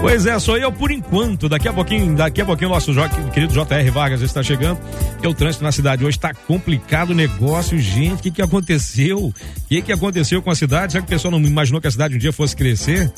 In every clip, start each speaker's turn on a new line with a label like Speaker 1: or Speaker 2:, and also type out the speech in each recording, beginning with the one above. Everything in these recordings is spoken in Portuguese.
Speaker 1: Pois é, sou eu por enquanto. Daqui a pouquinho, daqui a pouquinho o nosso querido JR Vargas está chegando. Porque o trânsito na cidade hoje está complicado o negócio, gente. O que, que aconteceu? O que, que aconteceu com a cidade? Será que o pessoal não imaginou que a cidade um dia fosse crescer?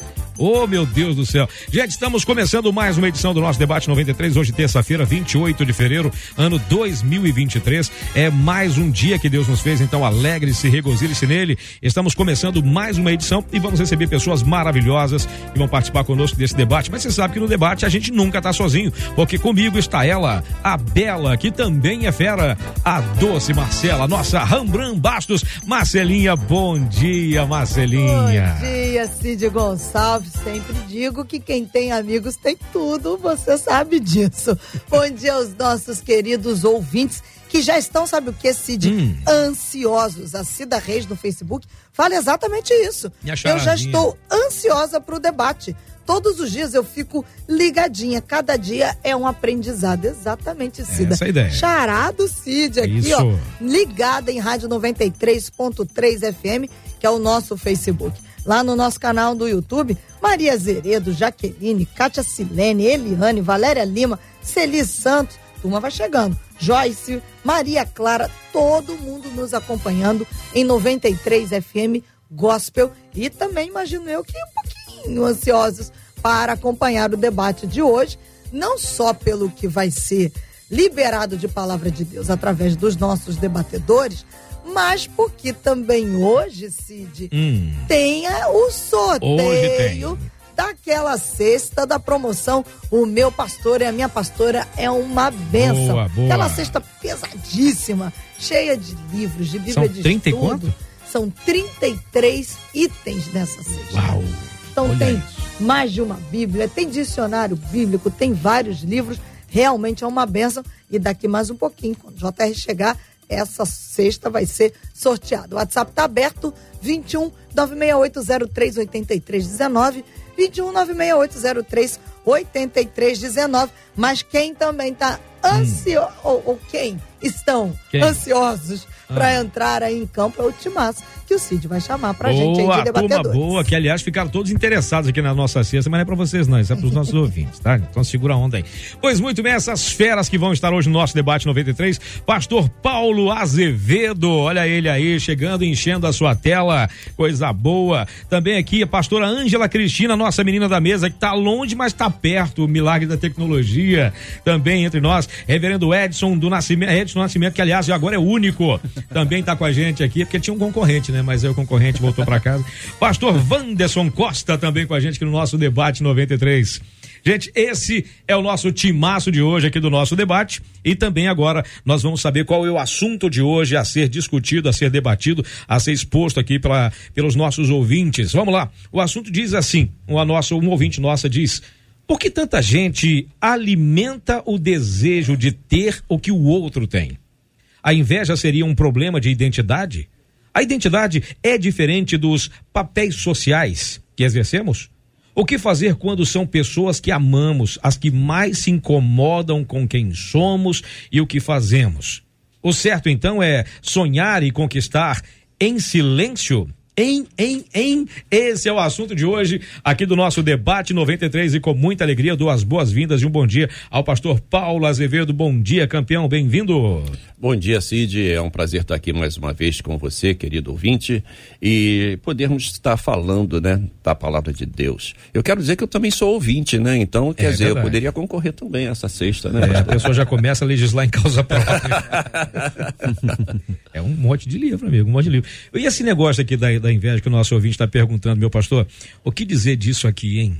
Speaker 1: Oh, meu Deus do céu. Gente, estamos começando mais uma edição do nosso debate 93, hoje terça-feira, 28 de fevereiro, ano 2023. É mais um dia que Deus nos fez, então alegre-se, regozile-se nele. Estamos começando mais uma edição e vamos receber pessoas maravilhosas que vão participar conosco desse debate. Mas você sabe que no debate a gente nunca está sozinho, porque comigo está ela, a Bela, que também é fera, a doce Marcela, nossa Rambran Bastos. Marcelinha, bom dia, Marcelinha.
Speaker 2: Bom dia, Cid Gonçalves sempre digo que quem tem amigos tem tudo, você sabe disso. Bom dia aos nossos queridos ouvintes que já estão, sabe o que, Cid? Hum. Ansiosos. A Cida Reis no Facebook fala exatamente isso. Eu já estou ansiosa para o debate. Todos os dias eu fico ligadinha. Cada dia é um aprendizado. Exatamente, Cida.
Speaker 1: Essa é ideia.
Speaker 2: Charado Cid aqui, isso. ó. Ligada em Rádio 93.3 FM, que é o nosso Facebook lá no nosso canal do YouTube. Maria Zeredo, Jaqueline, Kátia Silene, Eliane, Valéria Lima, Celi Santos, turma vai chegando. Joyce, Maria Clara, todo mundo nos acompanhando em 93 FM Gospel e também imagino eu que um pouquinho ansiosos para acompanhar o debate de hoje, não só pelo que vai ser liberado de palavra de Deus através dos nossos debatedores, mas porque também hoje, Cid, hum. tem o sorteio daquela cesta da promoção O Meu Pastor e a Minha Pastora é uma benção. Boa, boa. Aquela cesta pesadíssima, cheia de livros, de Bíblia
Speaker 1: São
Speaker 2: de
Speaker 1: 30
Speaker 2: estudo.
Speaker 1: E quanto?
Speaker 2: São 33 itens nessa cesta.
Speaker 1: Uau!
Speaker 2: Então
Speaker 1: Olha
Speaker 2: tem
Speaker 1: isso.
Speaker 2: mais de uma Bíblia, tem dicionário bíblico, tem vários livros. Realmente é uma benção. E daqui mais um pouquinho, quando o JR chegar, essa sexta vai ser sorteada. O WhatsApp está aberto, 21 96803 8319, 21 96803 8319. Mas quem também está ansioso, hum. ou, ou, quem estão quem? ansiosos ah. para entrar aí em campo é o Timaço que o Cid vai chamar pra boa, gente aí de.
Speaker 1: Turma boa, que aliás ficaram todos interessados aqui na nossa cesta, mas não é pra vocês não, isso é pros nossos ouvintes, tá? Então segura a onda aí. Pois muito bem, essas feras que vão estar hoje no nosso debate 93, pastor Paulo Azevedo, olha ele aí, chegando, enchendo a sua tela, coisa boa. Também aqui a pastora Ângela Cristina, nossa menina da mesa, que tá longe, mas tá perto, o milagre da tecnologia, também entre nós, reverendo Edson do Nascimento, Edson do Nascimento, que aliás agora é único, também tá com a gente aqui, porque tinha um concorrente, né? Mas aí o concorrente voltou para casa. Pastor Wanderson Costa também com a gente aqui no nosso debate 93. Gente, esse é o nosso timaço de hoje aqui do nosso debate. E também agora nós vamos saber qual é o assunto de hoje a ser discutido, a ser debatido, a ser exposto aqui pela, pelos nossos ouvintes. Vamos lá. O assunto diz assim: uma nossa, um ouvinte nossa diz. Por que tanta gente alimenta o desejo de ter o que o outro tem? A inveja seria um problema de identidade? A identidade é diferente dos papéis sociais que exercemos? O que fazer quando são pessoas que amamos, as que mais se incomodam com quem somos e o que fazemos? O certo então é sonhar e conquistar em silêncio? Em, em, em. Esse é o assunto de hoje aqui do nosso debate 93 e com muita alegria dou as boas-vindas e um bom dia ao pastor Paulo Azevedo. Bom dia, campeão, bem-vindo.
Speaker 3: Bom dia, Cid. É um prazer estar aqui mais uma vez com você, querido ouvinte, e podermos estar falando, né, da palavra de Deus. Eu quero dizer que eu também sou ouvinte, né? Então, quer é dizer, verdade. eu poderia concorrer também essa sexta, né?
Speaker 1: É, a pessoa já começa a legislar em causa própria. é um monte de livro, amigo, um monte de livro. E esse negócio aqui da, da inveja que o nosso ouvinte está perguntando, meu pastor, o que dizer disso aqui, hein?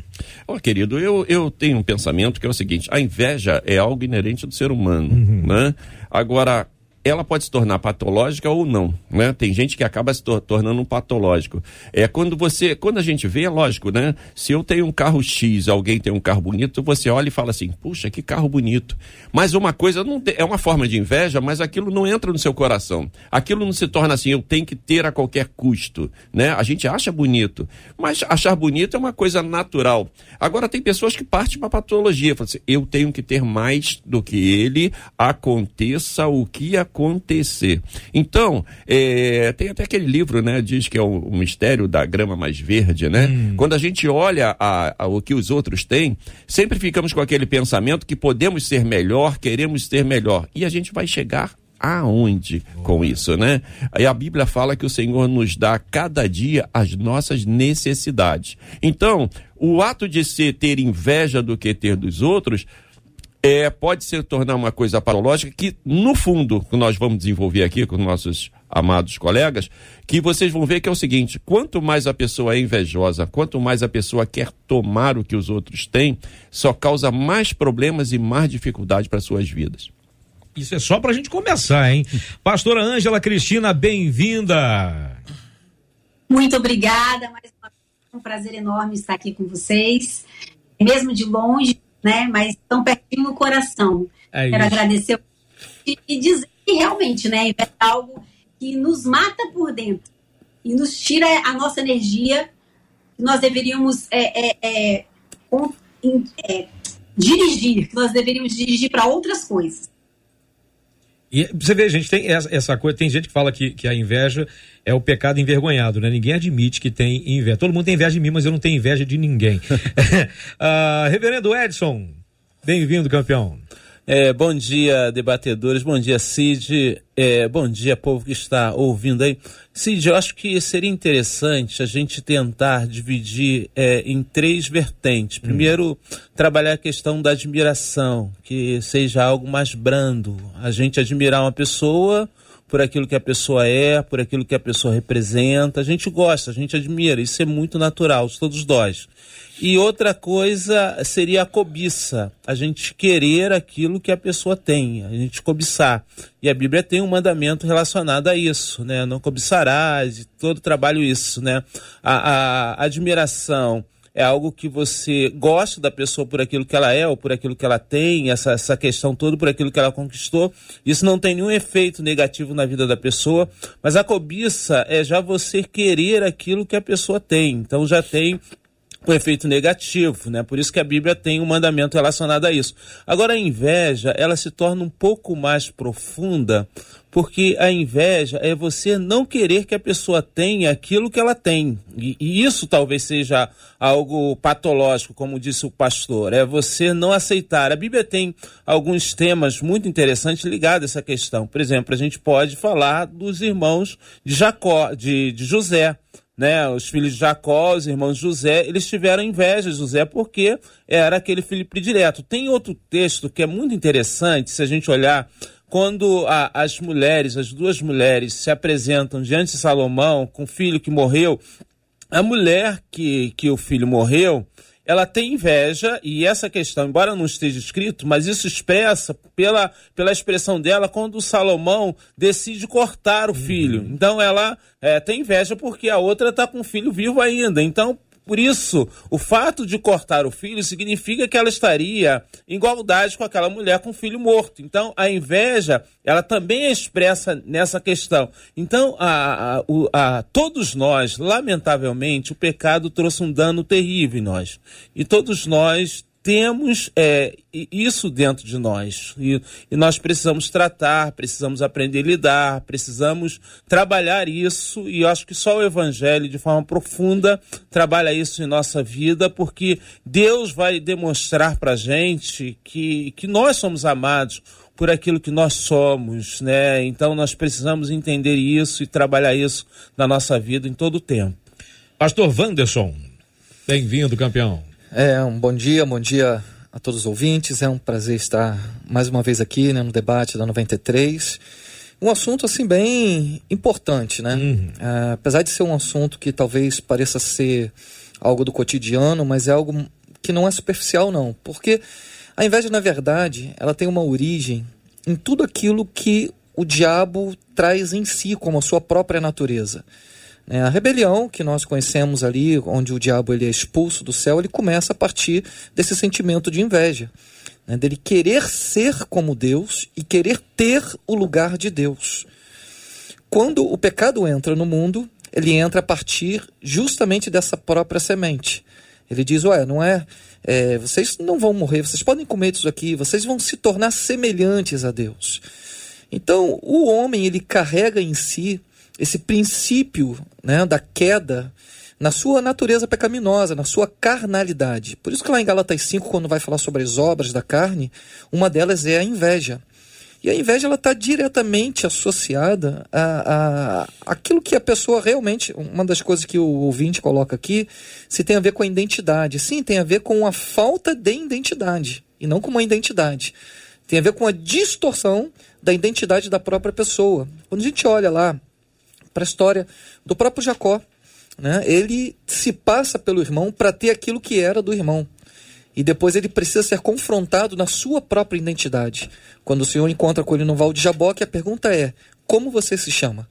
Speaker 3: Ó, oh, querido, eu, eu tenho um pensamento que é o seguinte: a inveja é algo inerente do ser humano, uhum. né? Agora, ela pode se tornar patológica ou não, né? Tem gente que acaba se tor tornando um patológico. É quando você, quando a gente vê, é lógico, né? Se eu tenho um carro X, alguém tem um carro bonito, você olha e fala assim, puxa, que carro bonito. Mas uma coisa não é uma forma de inveja, mas aquilo não entra no seu coração. Aquilo não se torna assim, eu tenho que ter a qualquer custo, né? A gente acha bonito, mas achar bonito é uma coisa natural. Agora tem pessoas que partem para patologia, falam assim, eu tenho que ter mais do que ele, aconteça o que aconteça acontecer. Então, é, tem até aquele livro, né? Diz que é o, o mistério da grama mais verde, né? Hum. Quando a gente olha a, a, o que os outros têm, sempre ficamos com aquele pensamento que podemos ser melhor, queremos ser melhor. E a gente vai chegar aonde com isso, né? Aí a Bíblia fala que o Senhor nos dá cada dia as nossas necessidades. Então, o ato de ser ter inveja do que ter dos outros é, pode se tornar uma coisa patológica que, no fundo, nós vamos desenvolver aqui com nossos amados colegas, que vocês vão ver que é o seguinte: quanto mais a pessoa é invejosa, quanto mais a pessoa quer tomar o que os outros têm, só causa mais problemas e mais dificuldade para suas vidas.
Speaker 1: Isso é só para a gente começar, hein? Pastora Ângela Cristina, bem-vinda.
Speaker 4: Muito obrigada, mais uma vez, um prazer enorme estar aqui com vocês, mesmo de longe né? Mas tão pertinho no coração. É Quero agradecer e dizer que realmente, né, é algo que nos mata por dentro e nos tira a nossa energia que nós deveríamos é, é, é, é dirigir, que nós deveríamos dirigir para outras coisas.
Speaker 1: E você vê, gente, tem essa, essa, coisa, tem gente que fala que, que a inveja é o pecado envergonhado, né? Ninguém admite que tem inveja. Todo mundo tem inveja de mim, mas eu não tenho inveja de ninguém. uh, Reverendo Edson, bem-vindo, campeão.
Speaker 5: É, bom dia, debatedores. Bom dia, Cid. É, bom dia, povo que está ouvindo aí. Cid, eu acho que seria interessante a gente tentar dividir é, em três vertentes. Hum. Primeiro, hum. trabalhar a questão da admiração, que seja algo mais brando. A gente admirar uma pessoa por aquilo que a pessoa é, por aquilo que a pessoa representa. A gente gosta, a gente admira, isso é muito natural todos nós. E outra coisa seria a cobiça, a gente querer aquilo que a pessoa tem, a gente cobiçar. E a Bíblia tem um mandamento relacionado a isso, né? Não cobiçarás, todo trabalho isso, né? A, a admiração é algo que você gosta da pessoa por aquilo que ela é ou por aquilo que ela tem, essa, essa questão toda por aquilo que ela conquistou. Isso não tem nenhum efeito negativo na vida da pessoa, mas a cobiça é já você querer aquilo que a pessoa tem. Então já tem o efeito negativo, né? Por isso que a Bíblia tem um mandamento relacionado a isso. Agora a inveja, ela se torna um pouco mais profunda, porque a inveja é você não querer que a pessoa tenha aquilo que ela tem. E, e, isso talvez seja algo patológico, como disse o pastor, é você não aceitar. A Bíblia tem alguns temas muito interessantes ligados a essa questão. Por exemplo, a gente pode falar dos irmãos de Jacó, de, de José né, os filhos de Jacó, os irmãos de José, eles tiveram inveja de José porque era aquele filho predileto. Tem outro texto que é muito interessante, se a gente olhar, quando a, as mulheres, as duas mulheres, se apresentam diante de Salomão com o filho que morreu, a mulher que, que o filho morreu, ela tem inveja, e essa questão, embora não esteja escrito, mas isso expressa pela, pela expressão dela quando Salomão decide cortar o filho. Uhum. Então ela é, tem inveja porque a outra está com o filho vivo ainda. Então, por isso, o fato de cortar o filho significa que ela estaria em igualdade com aquela mulher com filho morto. Então, a inveja, ela também é expressa nessa questão. Então, a, a, a, todos nós, lamentavelmente, o pecado trouxe um dano terrível em nós. E todos nós temos é, isso dentro de nós e, e, nós precisamos tratar, precisamos aprender a lidar, precisamos trabalhar isso e eu acho que só o Evangelho, de forma profunda, trabalha isso em nossa vida, porque Deus vai demonstrar para gente que, que nós somos amados por aquilo que nós somos, né? Então nós precisamos entender isso e trabalhar isso na nossa vida em todo o tempo.
Speaker 1: Pastor Wanderson, bem-vindo, campeão.
Speaker 6: É, um bom dia, bom dia a todos os ouvintes. É um prazer estar mais uma vez aqui né, no debate da 93. Um assunto assim bem importante, né? Uhum. É, apesar de ser um assunto que talvez pareça ser algo do cotidiano, mas é algo que não é superficial não, porque a inveja na verdade ela tem uma origem em tudo aquilo que o diabo traz em si como a sua própria natureza. É, a rebelião que nós conhecemos ali, onde o diabo ele é expulso do céu, ele começa a partir desse sentimento de inveja, né, dele querer ser como Deus e querer ter o lugar de Deus. Quando o pecado entra no mundo, ele entra a partir justamente dessa própria semente. Ele diz: Ué, não é, é, Vocês não vão morrer, vocês podem comer isso aqui, vocês vão se tornar semelhantes a Deus. Então, o homem, ele carrega em si esse princípio né, da queda na sua natureza pecaminosa, na sua carnalidade. Por isso que lá em Galatas 5, quando vai falar sobre as obras da carne, uma delas é a inveja. E a inveja ela está diretamente associada a, a aquilo que a pessoa realmente. Uma das coisas que o ouvinte coloca aqui, se tem a ver com a identidade. Sim, tem a ver com a falta de identidade e não com uma identidade. Tem a ver com a distorção da identidade da própria pessoa. Quando a gente olha lá para a história do próprio Jacó. Né? Ele se passa pelo irmão para ter aquilo que era do irmão. E depois ele precisa ser confrontado na sua própria identidade. Quando o Senhor encontra com ele no Val de Jaboque, a pergunta é: como você se chama?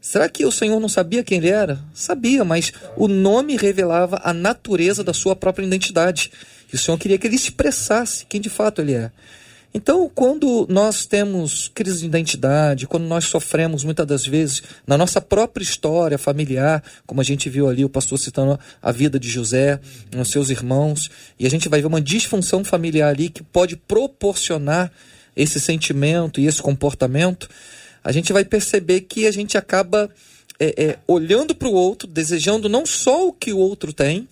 Speaker 6: Será que o Senhor não sabia quem ele era? Sabia, mas o nome revelava a natureza da sua própria identidade. E o Senhor queria que ele expressasse quem de fato ele é. Então, quando nós temos crise de identidade, quando nós sofremos muitas das vezes na nossa própria história familiar, como a gente viu ali o pastor citando a vida de José, os seus irmãos, e a gente vai ver uma disfunção familiar ali que pode proporcionar esse sentimento e esse comportamento, a gente vai perceber que a gente acaba é, é, olhando para o outro, desejando não só o que o outro tem,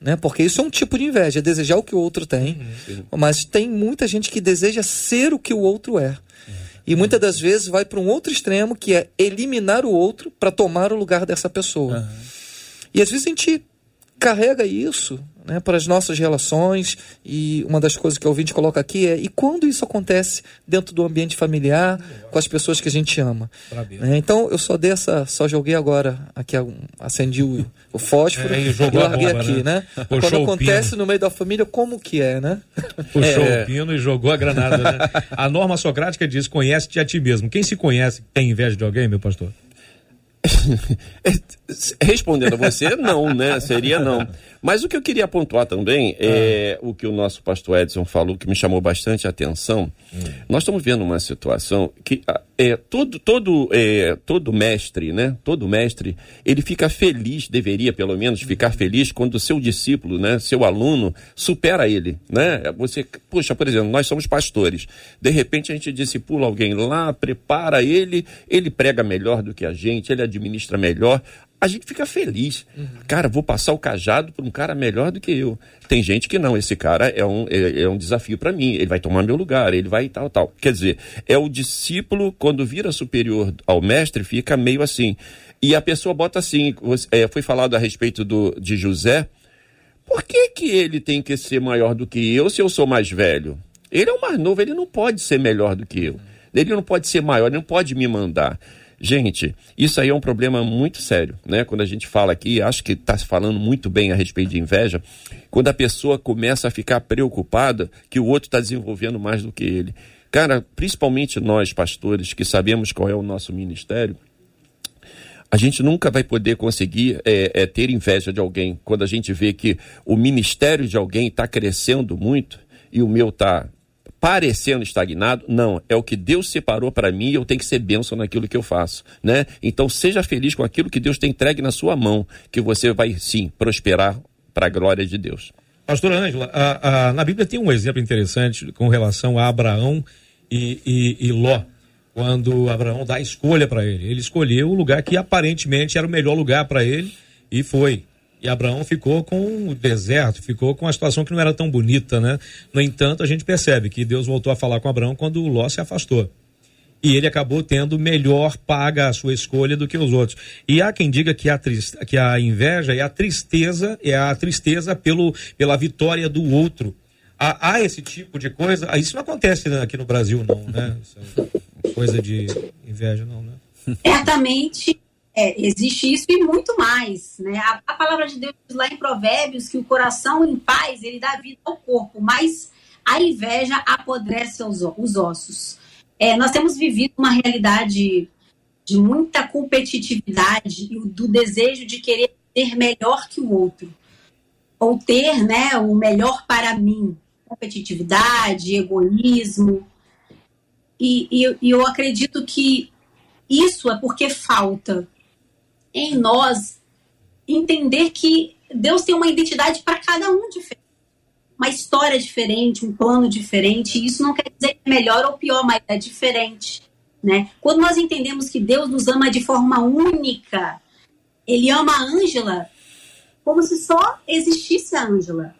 Speaker 6: né? Porque isso é um tipo de inveja, é desejar o que o outro tem. Uhum. Mas tem muita gente que deseja ser o que o outro é. E muitas das vezes vai para um outro extremo, que é eliminar o outro para tomar o lugar dessa pessoa. Uhum. E às vezes a gente carrega isso né, para as nossas relações. E uma das coisas que o ouvinte coloca aqui é: e quando isso acontece dentro do ambiente familiar, com as pessoas que a gente ama? É, então eu só dei essa, só joguei agora aqui, acendi o, o fósforo é, e, e larguei bomba, aqui, né? né? Quando acontece no meio da família, como que é, né?
Speaker 1: Puxou é. o pino e jogou a granada. Né? A norma socrática diz: conhece-te a ti mesmo. Quem se conhece tem inveja de alguém, meu pastor?
Speaker 3: Respondendo a você, não, né? Seria não. Mas o que eu queria pontuar também é ah. o que o nosso pastor Edson falou, que me chamou bastante a atenção. Hum. Nós estamos vendo uma situação que é, todo, todo, é, todo mestre, né? Todo mestre, ele fica feliz, deveria pelo menos ficar feliz quando o seu discípulo, né? Seu aluno supera ele, né? Você, puxa, por exemplo, nós somos pastores. De repente a gente discipula alguém lá, prepara ele, ele prega melhor do que a gente, ele administra melhor a gente fica feliz. Uhum. Cara, vou passar o cajado para um cara melhor do que eu. Tem gente que não, esse cara é um, é, é um desafio para mim, ele vai tomar meu lugar, ele vai tal, tal. Quer dizer, é o discípulo, quando vira superior ao mestre, fica meio assim. E a pessoa bota assim, é, foi falado a respeito do, de José, por que, que ele tem que ser maior do que eu se eu sou mais velho? Ele é o mais novo, ele não pode ser melhor do que eu. Ele não pode ser maior, ele não pode me mandar. Gente, isso aí é um problema muito sério, né? Quando a gente fala aqui, acho que está se falando muito bem a respeito de inveja, quando a pessoa começa a ficar preocupada que o outro está desenvolvendo mais do que ele. Cara, principalmente nós, pastores, que sabemos qual é o nosso ministério, a gente nunca vai poder conseguir é, é, ter inveja de alguém quando a gente vê que o ministério de alguém está crescendo muito e o meu está parecendo estagnado, não, é o que Deus separou para mim eu tenho que ser bênção naquilo que eu faço, né? Então seja feliz com aquilo que Deus tem entregue na sua mão, que você vai sim prosperar para a glória de Deus.
Speaker 1: Pastora Ângela, na Bíblia tem um exemplo interessante com relação a Abraão e, e, e Ló, quando Abraão dá a escolha para ele. Ele escolheu o lugar que aparentemente era o melhor lugar para ele e foi. E Abraão ficou com o deserto, ficou com a situação que não era tão bonita, né? No entanto, a gente percebe que Deus voltou a falar com Abraão quando o Ló se afastou. E ele acabou tendo melhor paga a sua escolha do que os outros. E há quem diga que a, triste, que a inveja é a tristeza, é a tristeza pelo, pela vitória do outro. Há, há esse tipo de coisa. Ah, isso não acontece aqui no Brasil, não, né? É coisa de inveja, não, né?
Speaker 4: Certamente é, existe isso e muito mais. Né? A, a, palavra de Deus lá em Provérbios que o coração em paz ele dá vida ao corpo, mas a inveja apodrece os, os ossos. É, nós temos vivido uma realidade de muita competitividade e do desejo de querer ser melhor que o outro ou ter né, o melhor para mim. Competitividade, egoísmo. E, e, e eu acredito que isso é porque falta em nós entender que Deus tem uma identidade para cada um diferente, uma história diferente, um plano diferente. Isso não quer dizer é melhor ou pior, mas é diferente. Né? Quando nós entendemos que Deus nos ama de forma única, Ele ama a Ângela como se só existisse a Ângela.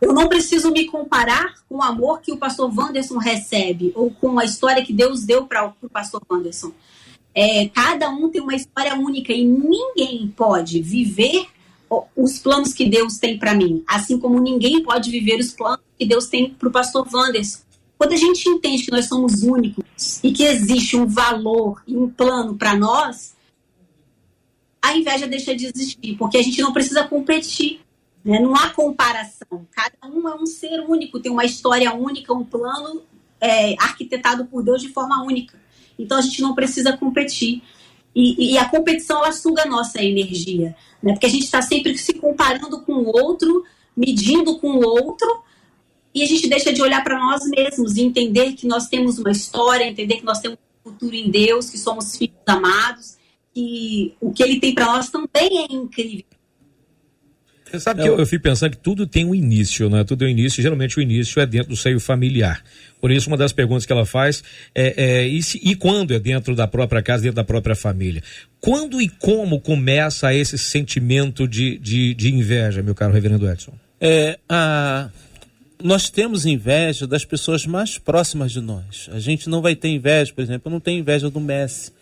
Speaker 4: Eu não preciso me comparar com o amor que o pastor Wanderson recebe ou com a história que Deus deu para o pastor Wanderson. É, cada um tem uma história única e ninguém pode viver os planos que Deus tem para mim, assim como ninguém pode viver os planos que Deus tem para o pastor Wanderson. Quando a gente entende que nós somos únicos e que existe um valor e um plano para nós, a inveja deixa de existir, porque a gente não precisa competir. Né? Não há comparação. Cada um é um ser único, tem uma história única, um plano é, arquitetado por Deus de forma única. Então a gente não precisa competir. E, e a competição ela suga a nossa energia, né? porque a gente está sempre se comparando com o outro, medindo com o outro, e a gente deixa de olhar para nós mesmos e entender que nós temos uma história, entender que nós temos um futuro em Deus, que somos filhos amados que o que ele tem para nós também é incrível.
Speaker 1: Você sabe que eu, eu fico pensando que tudo tem um início, né? Tudo tem um início, geralmente o início é dentro do seio familiar. Por isso, uma das perguntas que ela faz é, é e, se, e, quando é dentro da própria casa, dentro da própria família? Quando e como começa esse sentimento de, de, de inveja, meu caro reverendo Edson?
Speaker 5: É, a, nós temos inveja das pessoas mais próximas de nós. A gente não vai ter inveja, por exemplo, eu não tenho inveja do Messi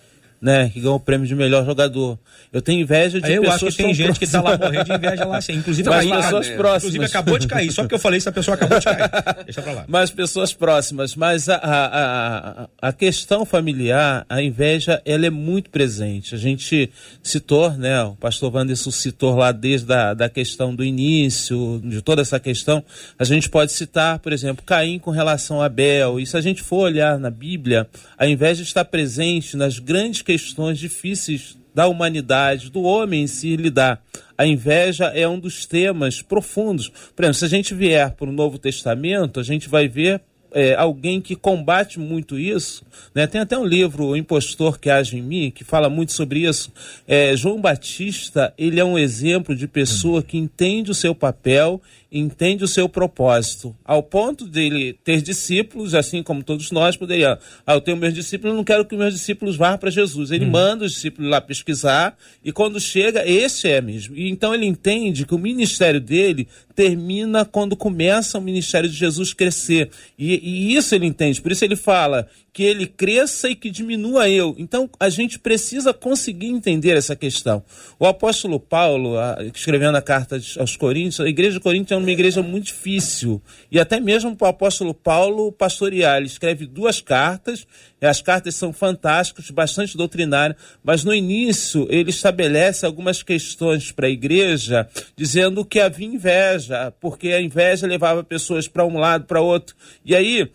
Speaker 5: né, que ganhou o prêmio de melhor jogador. Eu tenho inveja de
Speaker 1: eu
Speaker 5: pessoas
Speaker 1: acho que tem gente próximas. que tá lá morrendo de inveja lá, assim. Inclusive,
Speaker 5: Mas pessoas próximas.
Speaker 1: Inclusive, acabou de cair. Só porque eu falei isso, a pessoa acabou de cair. Deixa pra lá.
Speaker 5: Mas pessoas próximas. Mas a, a, a, a questão familiar, a inveja, ela é muito presente. A gente citou, né, o pastor Wanderson citou lá desde a da questão do início, de toda essa questão. A gente pode citar, por exemplo, Caim com relação a Abel. E se a gente for olhar na Bíblia, a inveja está presente nas grandes questões difíceis da humanidade, do homem em si lidar. A inveja é um dos temas profundos. Por exemplo, se a gente vier para o Novo Testamento, a gente vai ver é, alguém que combate muito isso. Né? Tem até um livro, O Impostor que Age em Mim, que fala muito sobre isso. É, João Batista, ele é um exemplo de pessoa que entende o seu papel entende o seu propósito, ao ponto dele ter discípulos, assim como todos nós poderiam. Ah, eu tenho meus discípulos, eu não quero que meus discípulos vá para Jesus. Ele hum. manda os discípulos lá pesquisar e quando chega, esse é mesmo. E então ele entende que o ministério dele termina quando começa o ministério de Jesus crescer. E, e isso ele entende. Por isso ele fala que ele cresça e que diminua eu. Então a gente precisa conseguir entender essa questão. O apóstolo Paulo, escrevendo a carta aos Coríntios, a igreja de Coríntios é uma igreja muito difícil. E até mesmo para o apóstolo Paulo pastorear. Ele escreve duas cartas, as cartas são fantásticas, bastante doutrinárias, mas no início ele estabelece algumas questões para a igreja, dizendo que havia inveja, porque a inveja levava pessoas para um lado, para outro. E aí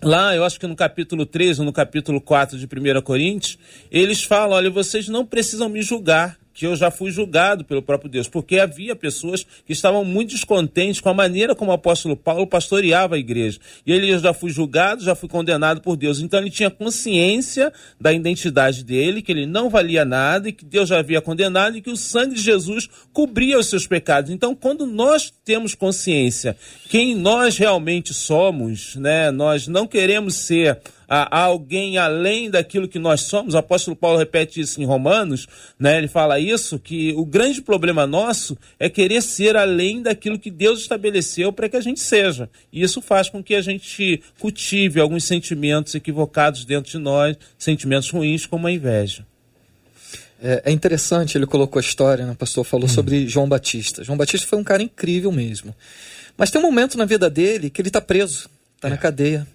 Speaker 5: Lá, eu acho que no capítulo 13 ou no capítulo 4 de 1 Coríntios, eles falam: olha, vocês não precisam me julgar, que eu já fui julgado pelo próprio Deus, porque havia pessoas que estavam muito descontentes com a maneira como o apóstolo Paulo pastoreava a igreja. E ele já foi julgado, já foi condenado por Deus. Então ele tinha consciência da identidade dele, que ele não valia nada e que Deus já havia condenado e que o sangue de Jesus cobria os seus pecados. Então, quando nós temos consciência quem nós realmente somos, né, nós não queremos ser a, alguém além daquilo que nós somos. O apóstolo Paulo repete isso em Romanos, né? Ele fala isso que o grande problema nosso é querer ser além daquilo que Deus estabeleceu para que a gente seja. E isso faz com que a gente cultive alguns sentimentos equivocados dentro de nós, sentimentos ruins como a inveja.
Speaker 6: É, é interessante, ele colocou a história, né? o pastor falou hum. sobre João Batista. João Batista foi um cara incrível mesmo. Mas tem um momento na vida dele que ele está preso, está é. na cadeia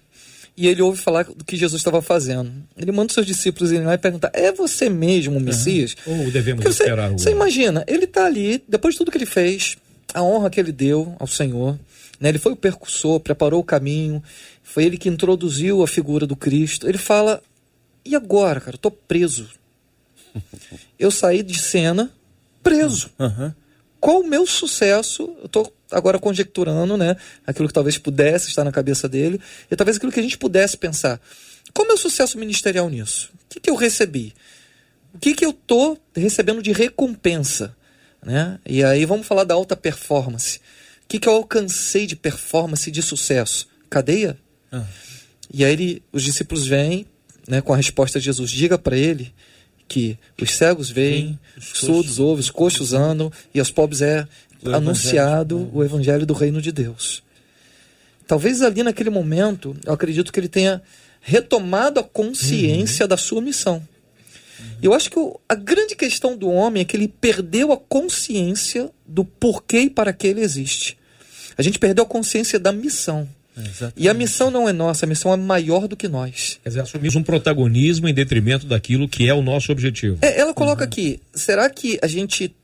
Speaker 6: e ele ouve falar do que Jesus estava fazendo. Ele manda os seus discípulos irem lá e perguntar: É você mesmo o Messias?
Speaker 1: Uhum. Ou devemos Porque esperar
Speaker 6: você, o. Você imagina, ele está ali, depois de tudo que ele fez, a honra que ele deu ao Senhor, né? ele foi o percussor, preparou o caminho, Foi ele que introduziu a figura do Cristo. Ele fala: e agora, cara? Tô preso. Eu saí de cena preso. Uhum. Qual o meu sucesso? Eu tô agora conjecturando, né? Aquilo que talvez pudesse estar na cabeça dele, e talvez aquilo que a gente pudesse pensar. Qual é o sucesso ministerial nisso? O que, que eu recebi? O que, que eu tô recebendo de recompensa? Né? E aí vamos falar da alta performance. O que, que eu alcancei de performance de sucesso? Cadeia? Ah. E aí ele, os discípulos vêm né, com a resposta de Jesus: diga para ele que os cegos veem, os surdos ouvem, os coxos andam e aos pobres é o anunciado evangelho. o evangelho do reino de Deus. Talvez ali naquele momento, eu acredito que ele tenha retomado a consciência uhum. da sua missão. Eu acho que o, a grande questão do homem é que ele perdeu a consciência do porquê e para que ele existe. A gente perdeu a consciência da missão. Exatamente. E a missão não é nossa, a missão é maior do que nós.
Speaker 1: Quer dizer, assumimos um protagonismo em detrimento daquilo que é o nosso objetivo.
Speaker 6: É, ela coloca uhum. aqui: será que a gente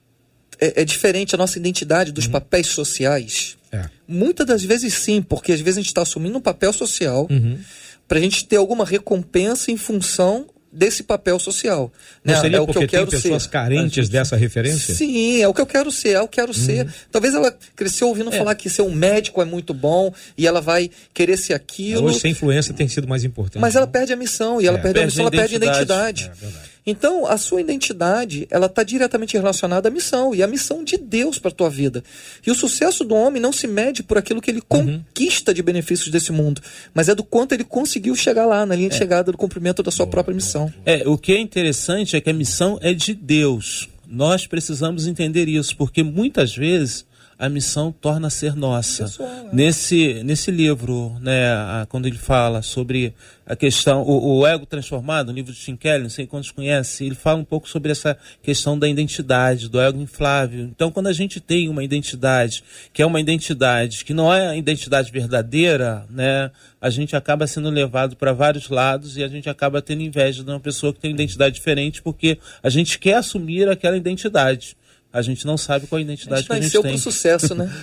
Speaker 6: é, é, diferente a nossa identidade dos uhum. papéis sociais? É. Muitas das vezes sim, porque às vezes a gente está assumindo um papel social uhum. para a gente ter alguma recompensa em função desse papel social.
Speaker 1: Não né? seria é o que eu quero tem pessoas ser. carentes dessa referência?
Speaker 6: Sim, é o que eu quero ser, é o que eu quero uhum. ser. Talvez ela cresceu ouvindo é. falar que ser um médico é muito bom e ela vai querer ser aquilo.
Speaker 1: Hoje, sem influência tem sido mais importante.
Speaker 6: Mas ela perde a missão e ela é. perde, perde a missão, ela perde a identidade. É, então, a sua identidade, ela está diretamente relacionada à missão e à missão de Deus para a tua vida. E o sucesso do homem não se mede por aquilo que ele uhum. conquista de benefícios desse mundo, mas é do quanto ele conseguiu chegar lá, na linha de é. chegada do cumprimento da sua boa, própria missão.
Speaker 5: É, o que é interessante é que a missão é de Deus. Nós precisamos entender isso, porque muitas vezes a missão torna a ser nossa. Pessoal, é. Nesse, nesse livro, né, a, quando ele fala sobre a questão, o, o, ego transformado, no livro de Tim Kelly, não sei quantos conhecem, ele fala um pouco sobre essa questão da identidade, do ego inflável. Então, quando a gente tem uma identidade que é uma identidade que não é a identidade verdadeira, né, a gente acaba sendo levado para vários lados e a gente acaba tendo inveja de uma pessoa que tem uma identidade diferente porque a gente quer assumir aquela identidade a gente não sabe qual a identidade a que a gente tem.
Speaker 6: sucesso, né?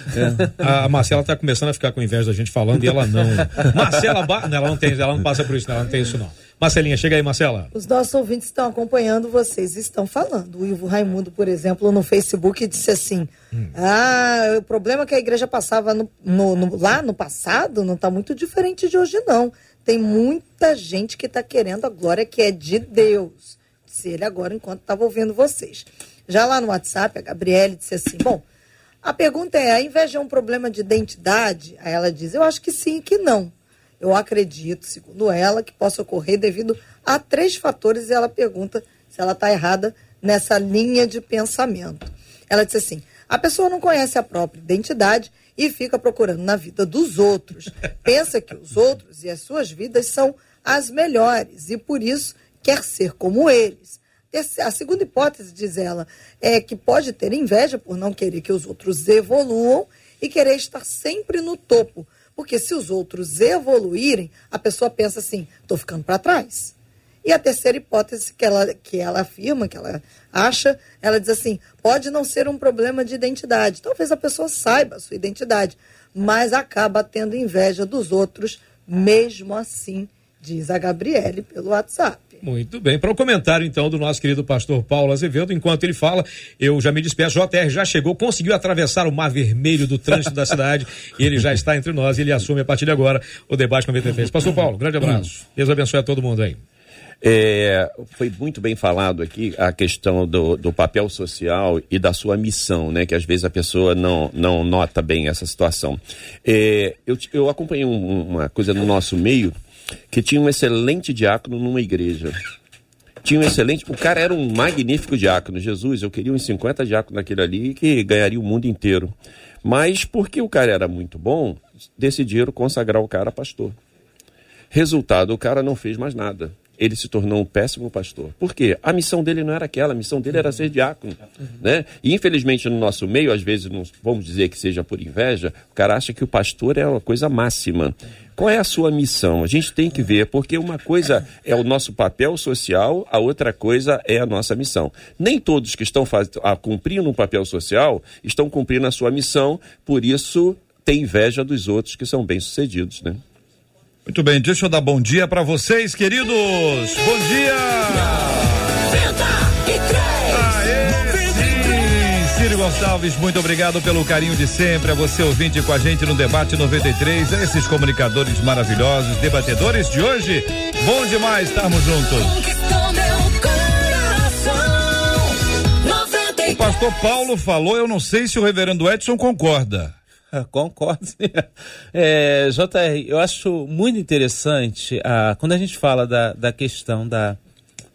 Speaker 1: É. A Marcela está começando a ficar com inveja da gente falando e ela não. Marcela, ba... não, ela não tem, ela não passa por isso, ela não tem isso não. Marcelinha, chega aí, Marcela.
Speaker 2: Os nossos ouvintes estão acompanhando, vocês estão falando. O Ivo Raimundo, por exemplo, no Facebook disse assim: hum. Ah, o problema é que a igreja passava no, no, no, lá no passado não está muito diferente de hoje, não. Tem muita gente que está querendo a glória que é de Deus. Disse ele agora, enquanto estava ouvindo vocês. Já lá no WhatsApp, a Gabriele disse assim: bom, a pergunta é: a inveja é um problema de identidade? Aí ela diz: eu acho que sim e que não. Eu acredito, segundo ela, que possa ocorrer devido a três fatores e ela pergunta se ela está errada nessa linha de pensamento. Ela disse assim: a pessoa não conhece a própria identidade e fica procurando na vida dos outros. Pensa que os outros e as suas vidas são as melhores e por isso quer ser como eles. A segunda hipótese, diz ela, é que pode ter inveja por não querer que os outros evoluam e querer estar sempre no topo. Porque se os outros evoluírem, a pessoa pensa assim: estou ficando para trás. E a terceira hipótese que ela, que ela afirma, que ela acha, ela diz assim: pode não ser um problema de identidade. Talvez a pessoa saiba a sua identidade, mas acaba tendo inveja dos outros, mesmo assim, diz a Gabriele pelo WhatsApp.
Speaker 1: Muito bem. Para o comentário, então, do nosso querido pastor Paulo Azevedo, enquanto ele fala, eu já me despeço. JR já chegou, conseguiu atravessar o mar vermelho do trânsito da cidade e ele já está entre nós. Ele assume a partir de agora o debate 93. Pastor Paulo, grande abraço. Deus abençoe a todo mundo aí.
Speaker 3: É, foi muito bem falado aqui a questão do, do, papel social e da sua missão, né? Que às vezes a pessoa não, não nota bem essa situação. É, eu, eu acompanhei um, uma coisa no nosso meio que tinha um excelente diácono numa igreja. Tinha um excelente. O cara era um magnífico diácono. Jesus, eu queria uns 50 diáconos naquele ali que ganharia o mundo inteiro. Mas porque o cara era muito bom, decidiram consagrar o cara pastor. Resultado, o cara não fez mais nada ele se tornou um péssimo pastor. Por quê? A missão dele não era aquela, a missão dele era ser diácono. Né? E infelizmente no nosso meio, às vezes, não vamos dizer que seja por inveja, o cara acha que o pastor é uma coisa máxima. Qual é a sua missão? A gente tem que ver, porque uma coisa é o nosso papel social, a outra coisa é a nossa missão. Nem todos que estão faz... ah, cumprindo um papel social estão cumprindo a sua missão, por isso tem inveja dos outros que são bem-sucedidos, né?
Speaker 7: Muito bem, deixa eu dar bom dia para vocês, queridos. Bom dia! 93! Ciro Gonçalves, muito obrigado pelo carinho de sempre. A você ouvinte com a gente no debate 93. A esses comunicadores maravilhosos, debatedores de hoje. Bom demais estarmos juntos. O pastor Paulo falou, eu não sei se o reverendo Edson concorda.
Speaker 5: Concordo. É, JR, eu acho muito interessante ah, quando a gente fala da, da questão da,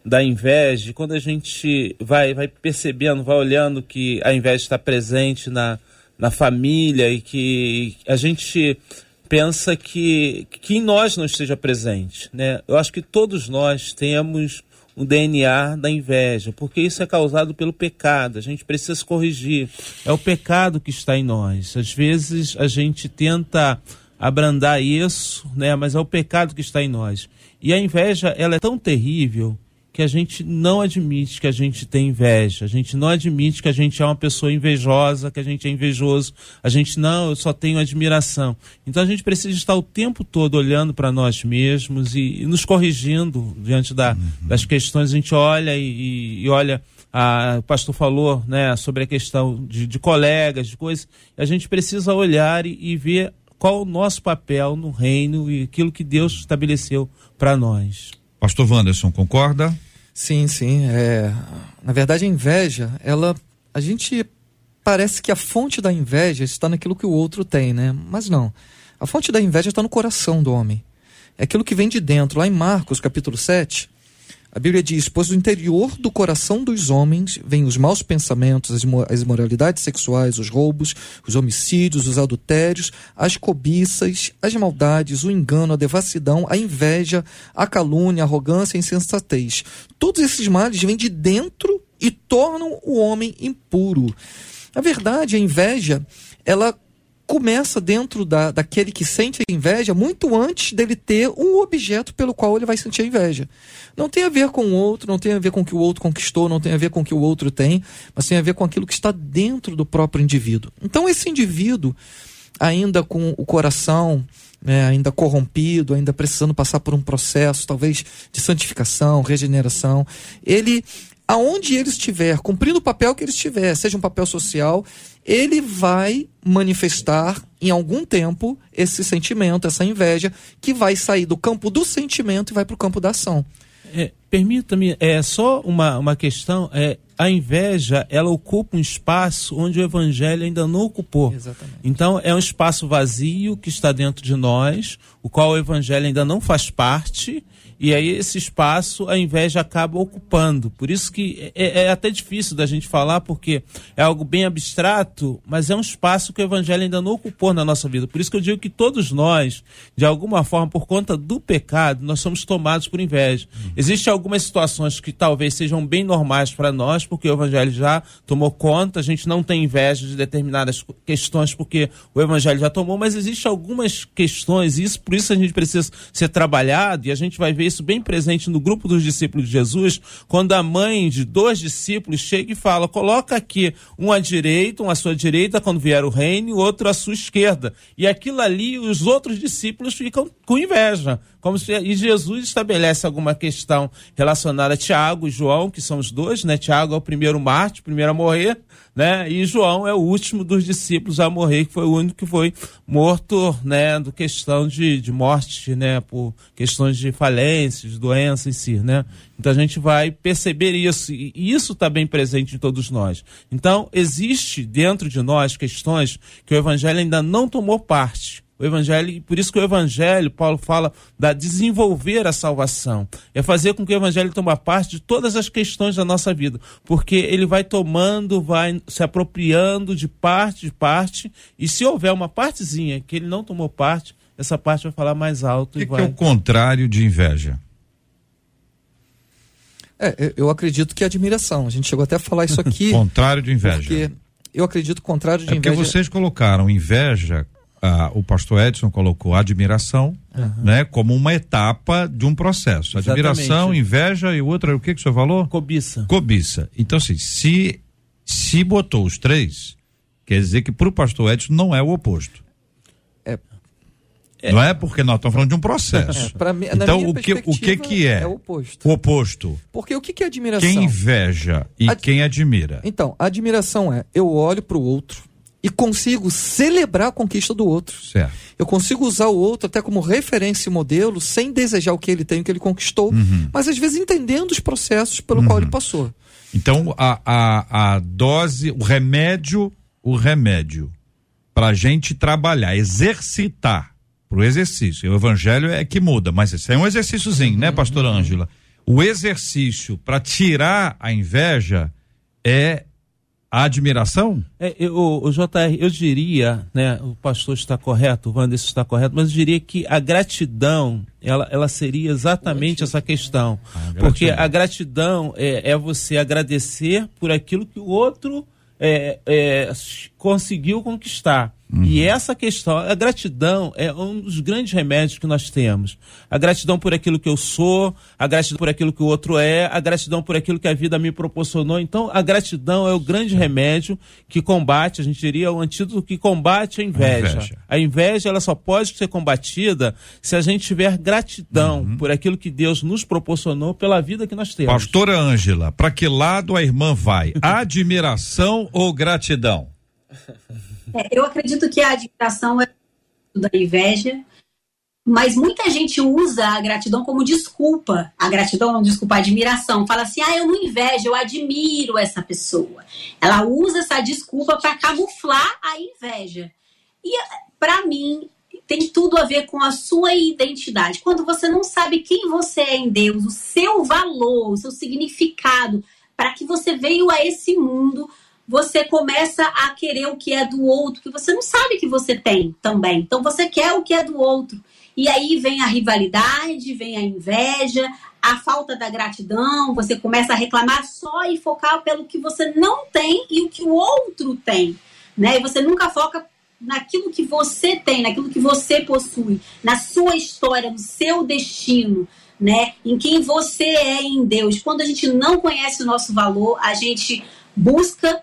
Speaker 5: da inveja, quando a gente vai, vai percebendo, vai olhando que a inveja está presente na, na família e que a gente pensa que, que em nós não esteja presente. Né? Eu acho que todos nós temos o DNA da inveja, porque isso é causado pelo pecado. A gente precisa se corrigir. É o pecado que está em nós. Às vezes a gente tenta abrandar isso, né? Mas é o pecado que está em nós. E a inveja, ela é tão terrível que a gente não admite que a gente tem inveja, a gente não admite que a gente é uma pessoa invejosa, que a gente é invejoso, a gente não, eu só tenho admiração. Então a gente precisa estar o tempo todo olhando para nós mesmos e, e, nos corrigindo diante da, uhum. das questões. A gente olha e, e olha, a, o pastor falou né, sobre a questão de, de colegas, de coisas, a gente precisa olhar e, e ver qual o nosso papel no reino e aquilo que Deus estabeleceu para nós.
Speaker 7: Pastor Wanderson, concorda?
Speaker 6: Sim, sim. É, na verdade, a inveja, ela. A gente parece que a fonte da inveja está naquilo que o outro tem, né? Mas não. A fonte da inveja está no coração do homem. É aquilo que vem de dentro. Lá em Marcos, capítulo 7, a Bíblia diz: Pois do interior do coração dos homens vêm os maus pensamentos, as imoralidades sexuais, os roubos, os homicídios, os adultérios, as cobiças, as maldades, o engano, a devassidão, a inveja, a calúnia, a arrogância, a insensatez. Todos esses males vêm de dentro e tornam o homem impuro. Na verdade, a inveja, ela começa dentro da, daquele que sente a inveja muito antes dele ter um objeto pelo qual ele vai sentir a inveja. Não tem a ver com o outro, não tem a ver com o que o outro conquistou, não tem a ver com o que o outro tem, mas tem a ver com aquilo que está dentro do próprio indivíduo. Então, esse indivíduo, ainda com o coração né, ainda corrompido, ainda precisando passar por um processo, talvez de santificação, regeneração, ele aonde ele estiver, cumprindo o papel que ele estiver, seja um papel social, ele vai manifestar em algum tempo esse sentimento, essa inveja, que vai sair do campo do sentimento e vai para o campo da ação.
Speaker 5: É, Permita-me, é só uma, uma questão. É, a inveja, ela ocupa um espaço onde o evangelho ainda não ocupou. Exatamente. Então, é um espaço vazio que está dentro de nós, o qual o evangelho ainda não faz parte, e aí esse espaço a inveja acaba ocupando. Por isso que é, é, até difícil da gente falar, porque é algo bem abstrato, mas é um espaço que o evangelho ainda não ocupou na nossa vida. Por isso que eu digo que todos nós, de alguma forma, por conta do pecado, nós somos tomados por inveja. Uhum. Existem algumas situações que talvez sejam bem normais para nós, porque o evangelho já tomou conta, a gente não tem inveja de determinadas questões, porque o evangelho já tomou, mas existem algumas questões, e isso, por isso a gente precisa ser trabalhado, e a gente vai ver isso bem presente no grupo dos discípulos de Jesus, quando a mãe de dois discípulos chega e fala: coloca aqui um à direita, um à sua direita quando vier o reino, e outro à sua esquerda. E aquilo ali, os outros discípulos ficam com inveja. Como se, e Jesus estabelece alguma questão relacionada a Tiago e João, que são os dois, né? Tiago é o primeiro mártir, o primeiro a morrer, né? E João é o último dos discípulos a morrer, que foi o único que foi morto, né? Do questão de, de morte, né? Por questões de falências, doença em si, né? Então a gente vai perceber isso, e isso está bem presente em todos nós. Então, existe dentro de nós questões que o evangelho ainda não tomou parte o evangelho, por isso que o evangelho, Paulo fala da desenvolver a salvação. É fazer com que o evangelho tome parte de todas as questões da nossa vida, porque ele vai tomando, vai se apropriando de parte de parte, e se houver uma partezinha que ele não tomou parte, essa parte vai falar mais alto.
Speaker 7: O que, vai... que é o contrário de inveja?
Speaker 6: É, eu acredito que é admiração. A gente chegou até a falar isso aqui.
Speaker 7: contrário de inveja. Porque
Speaker 6: eu acredito que o contrário de é
Speaker 7: inveja. Porque vocês colocaram inveja ah, o pastor Edson colocou admiração, uhum. né, como uma etapa de um processo. Admiração, Exatamente. inveja e outra, o que que o senhor falou?
Speaker 5: Cobiça.
Speaker 7: Cobiça. Então, assim, se, se botou os três, quer dizer que para o pastor Edson não é o oposto.
Speaker 6: É,
Speaker 7: É. Não é porque nós estamos falando de um processo. É, mim, então, o que, o que que é? É o oposto. O oposto.
Speaker 6: Porque o que, que é admiração?
Speaker 7: Quem inveja e Ad... quem admira.
Speaker 6: Então, a admiração é eu olho para o outro e consigo celebrar a conquista do outro.
Speaker 7: Certo.
Speaker 6: Eu consigo usar o outro até como referência e modelo, sem desejar o que ele tem, o que ele conquistou, uhum. mas às vezes entendendo os processos pelo uhum. qual ele passou.
Speaker 7: Então, a, a, a dose, o remédio, o remédio para a gente trabalhar, exercitar para o exercício. O evangelho é que muda, mas isso é um exercíciozinho, né, pastora uhum. Ângela? O exercício para tirar a inveja é a admiração?
Speaker 5: É, eu, o JR, eu diria, né, o pastor está correto, o Wanderson está correto, mas eu diria que a gratidão, ela, ela seria exatamente essa questão. Ah, porque a gratidão é, é você agradecer por aquilo que o outro é, é, conseguiu conquistar. Uhum. E essa questão, a gratidão é um dos grandes remédios que nós temos. A gratidão por aquilo que eu sou, a gratidão por aquilo que o outro é, a gratidão por aquilo que a vida me proporcionou. Então, a gratidão é o grande remédio que combate, a gente diria, o antídoto que combate a inveja. A inveja, a inveja ela só pode ser combatida se a gente tiver gratidão uhum. por aquilo que Deus nos proporcionou pela vida que nós temos.
Speaker 7: Pastora Ângela, para que lado a irmã vai? Admiração ou gratidão?
Speaker 4: É, eu acredito que a admiração é da inveja, mas muita gente usa a gratidão como desculpa. A gratidão desculpa, a admiração. Fala assim: ah, eu não invejo, eu admiro essa pessoa. Ela usa essa desculpa para camuflar a inveja. E para mim, tem tudo a ver com a sua identidade. Quando você não sabe quem você é em Deus, o seu valor, o seu significado, para que você veio a esse mundo, você começa a querer o que é do outro, que você não sabe que você tem também. Então você quer o que é do outro. E aí vem a rivalidade, vem a inveja, a falta da gratidão, você começa a reclamar só e focar pelo que você não tem e o que o outro tem, né? E você nunca foca naquilo que você tem, naquilo que você possui, na sua história, no seu destino, né? Em quem você é em Deus. Quando a gente não conhece o nosso valor, a gente busca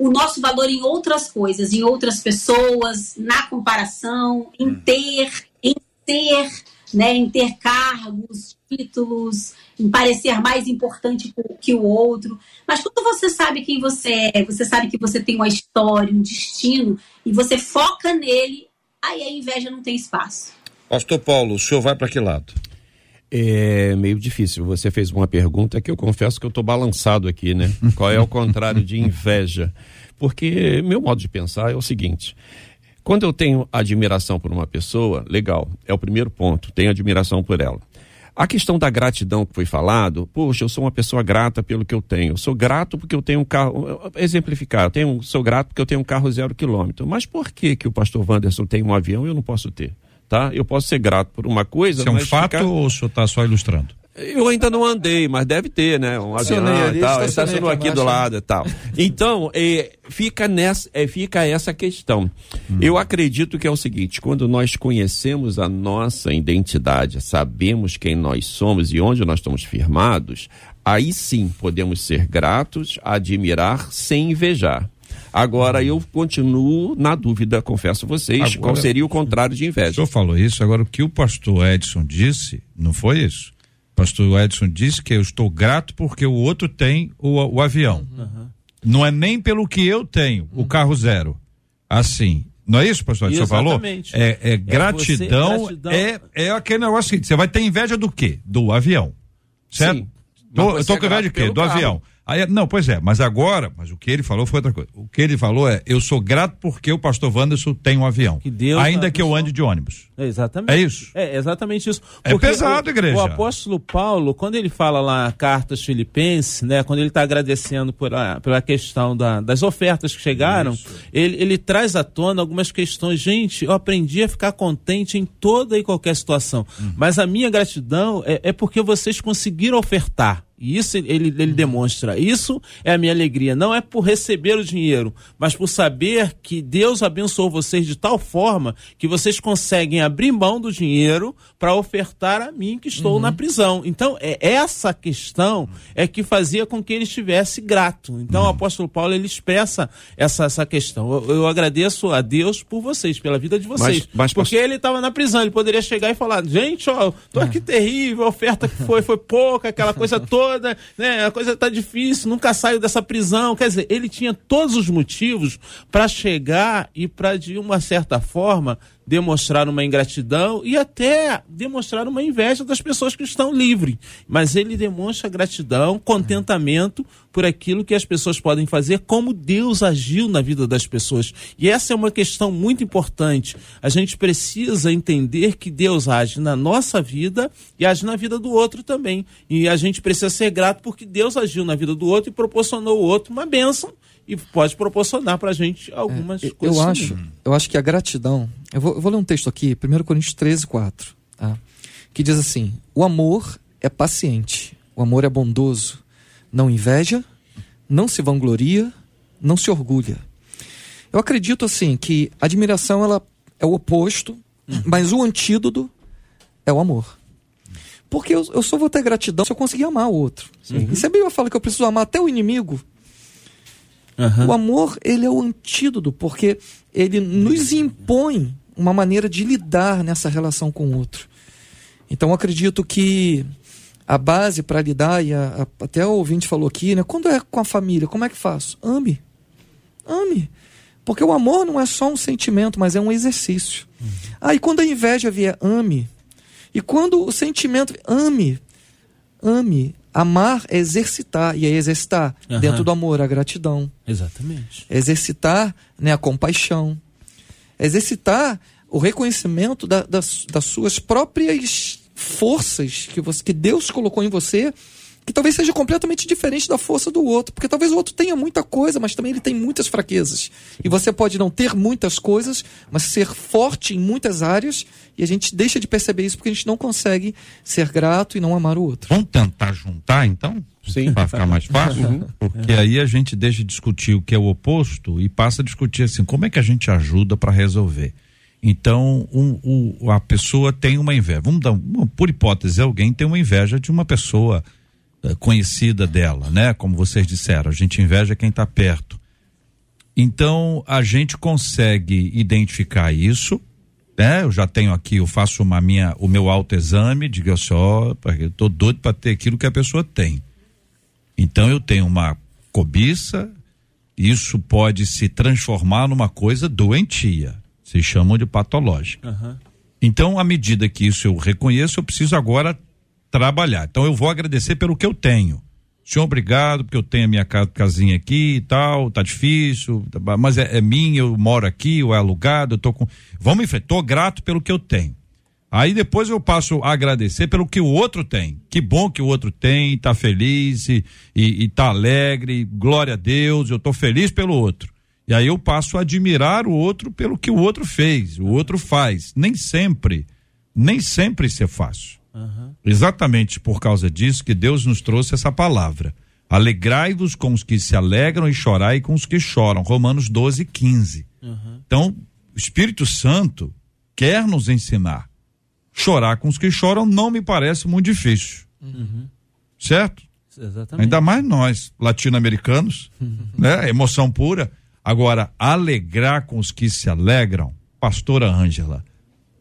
Speaker 4: o nosso valor em outras coisas, em outras pessoas, na comparação, em hum. ter, em ser, né, em ter cargos, títulos, em parecer mais importante que o outro. Mas quando você sabe quem você é, você sabe que você tem uma história, um destino, e você foca nele, aí a inveja não tem espaço.
Speaker 7: Pastor Paulo, o senhor vai para que lado?
Speaker 3: É meio difícil. Você fez uma pergunta que eu confesso que eu estou balançado aqui, né? Qual é o contrário de inveja? Porque meu modo de pensar é o seguinte: quando eu tenho admiração por uma pessoa, legal, é o primeiro ponto, tenho admiração por ela. A questão da gratidão que foi falado, poxa, eu sou uma pessoa grata pelo que eu tenho. Eu sou grato porque eu tenho um carro. Exemplificar, eu tenho, sou grato porque eu tenho um carro zero quilômetro. Mas por que, que o pastor Wanderson tem um avião e eu não posso ter? Tá? Eu posso ser grato por uma coisa.
Speaker 7: Isso é um fato ficar... ou o senhor está só ilustrando?
Speaker 3: Eu ainda não andei, mas deve ter, né? Um avião e tal, estacionou aqui do lado e tal. Então, é, fica, nessa, é, fica essa questão. Hum. Eu acredito que é o seguinte: quando nós conhecemos a nossa identidade, sabemos quem nós somos e onde nós estamos firmados, aí sim podemos ser gratos, admirar sem invejar. Agora eu continuo na dúvida, confesso a vocês, agora, qual seria o contrário de inveja. O
Speaker 7: senhor falou isso, agora o que o pastor Edson disse, não foi isso? O pastor Edson disse que eu estou grato porque o outro tem o, o avião. Uhum. Não é nem pelo que eu tenho, o carro zero. Assim, não é isso, pastor? Senhor falou? É, é, é gratidão, você, gratidão, é, é aquele negócio seguinte: você vai ter inveja do quê? Do avião. Certo? Sim. Tô, eu tô com inveja de quê? Do carro. avião. Aí, não, pois é, mas agora, mas o que ele falou foi outra coisa. O que ele falou é: eu sou grato porque o pastor Wanderson tem um avião. Que Deus ainda que eu ande de ônibus.
Speaker 5: É exatamente.
Speaker 7: É isso?
Speaker 5: É exatamente isso.
Speaker 7: É pesado,
Speaker 5: o,
Speaker 7: igreja.
Speaker 5: O apóstolo Paulo, quando ele fala lá na carta aos Filipenses, né, quando ele está agradecendo por a, pela questão da, das ofertas que chegaram, ele, ele traz à tona algumas questões. Gente, eu aprendi a ficar contente em toda e qualquer situação. Uhum. Mas a minha gratidão é, é porque vocês conseguiram ofertar. E isso ele, ele demonstra. Isso é a minha alegria. Não é por receber o dinheiro, mas por saber que Deus abençoou vocês de tal forma que vocês conseguem abrir mão do dinheiro para ofertar a mim que estou uhum. na prisão. Então, é essa questão é que fazia com que ele estivesse grato. Então, uhum. o apóstolo Paulo ele expressa essa, essa questão. Eu, eu, agradeço a Deus por vocês, pela vida de vocês. Mas, mas porque ele estava na prisão, ele poderia chegar e falar: gente, ó, tô aqui terrível, a oferta que foi foi pouca, aquela coisa toda toda, né? A coisa tá difícil, nunca saio dessa prisão. Quer dizer, ele tinha todos os motivos para chegar e para, de uma certa forma, demonstrar uma ingratidão e até demonstrar uma inveja das pessoas que estão livres. Mas ele demonstra gratidão, contentamento por aquilo que as pessoas podem fazer, como Deus agiu na vida das pessoas. E essa é uma questão muito importante. A gente precisa entender que Deus age na nossa vida e age na vida do outro também. E a gente precisa ser grato porque Deus agiu na vida do outro e proporcionou ao outro uma bênção e pode proporcionar para a gente algumas é, coisas.
Speaker 6: Eu acho, eu acho que a gratidão. Eu vou, eu vou ler um texto aqui, 1 Coríntios 13, 4, tá? que diz assim: O amor é paciente, o amor é bondoso, não inveja, não se vangloria, não se orgulha. Eu acredito assim que a admiração ela é o oposto, uhum. mas o antídoto é o amor. Porque eu, eu só vou ter gratidão se eu conseguir amar o outro. Uhum. E se a Bíblia fala que eu preciso amar até o inimigo, Uhum. O amor, ele é o antídoto, porque ele nos impõe uma maneira de lidar nessa relação com o outro. Então, acredito que a base para lidar, e a, a, até o ouvinte falou aqui, né? Quando é com a família, como é que faço? Ame. Ame. Porque o amor não é só um sentimento, mas é um exercício. Uhum. Ah, e quando a inveja vier, ame. E quando o sentimento, ame. Ame. Amar é exercitar, e é exercitar uhum. dentro do amor a gratidão.
Speaker 5: Exatamente.
Speaker 6: É exercitar né, a compaixão. É exercitar o reconhecimento da, das, das suas próprias forças que, você, que Deus colocou em você que talvez seja completamente diferente da força do outro. Porque talvez o outro tenha muita coisa, mas também ele tem muitas fraquezas. E você pode não ter muitas coisas, mas ser forte em muitas áreas. E a gente deixa de perceber isso porque a gente não consegue ser grato e não amar o outro.
Speaker 7: Vamos tentar juntar, então? Sim. Para ficar mais fácil? Uhum. Porque aí a gente deixa de discutir o que é o oposto e passa a discutir assim, como é que a gente ajuda para resolver? Então, um, um, a pessoa tem uma inveja. Vamos dar, uma, por hipótese, alguém tem uma inveja de uma pessoa conhecida dela, né? Como vocês disseram, a gente inveja quem está perto. Então a gente consegue identificar isso, né? Eu já tenho aqui, eu faço uma minha, o meu autoexame, só, porque eu tô doido para ter aquilo que a pessoa tem. Então eu tenho uma cobiça, isso pode se transformar numa coisa doentia, se chamam de patológica. Uhum. Então, à medida que isso eu reconheço, eu preciso agora trabalhar. Então eu vou agradecer pelo que eu tenho. Senhor, obrigado, porque eu tenho a minha casinha aqui e tal, tá difícil, mas é, é minha, eu moro aqui, ou é alugado, eu tô com. Vamos em frente, tô grato pelo que eu tenho. Aí depois eu passo a agradecer pelo que o outro tem. Que bom que o outro tem, tá feliz e, e, e tá alegre, glória a Deus, eu tô feliz pelo outro. E aí eu passo a admirar o outro pelo que o outro fez, o outro faz. Nem sempre, nem sempre isso é fácil. Uhum. Exatamente por causa disso que Deus nos trouxe essa palavra. Alegrai-vos com os que se alegram e chorai com os que choram. Romanos 12, 15. Uhum. Então, o Espírito Santo quer nos ensinar. Chorar com os que choram não me parece muito difícil. Uhum. Certo? Exatamente. Ainda mais nós, latino-americanos, né? Emoção pura. Agora, alegrar com os que se alegram, pastora Ângela,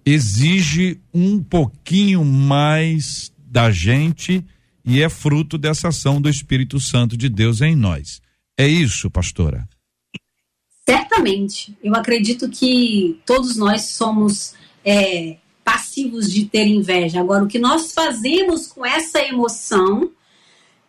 Speaker 7: exige um pouquinho mais da gente e é fruto dessa ação do Espírito Santo de Deus em nós. É isso, pastora?
Speaker 4: Certamente. Eu acredito que todos nós somos é, passivos de ter inveja. Agora, o que nós fazemos com essa emoção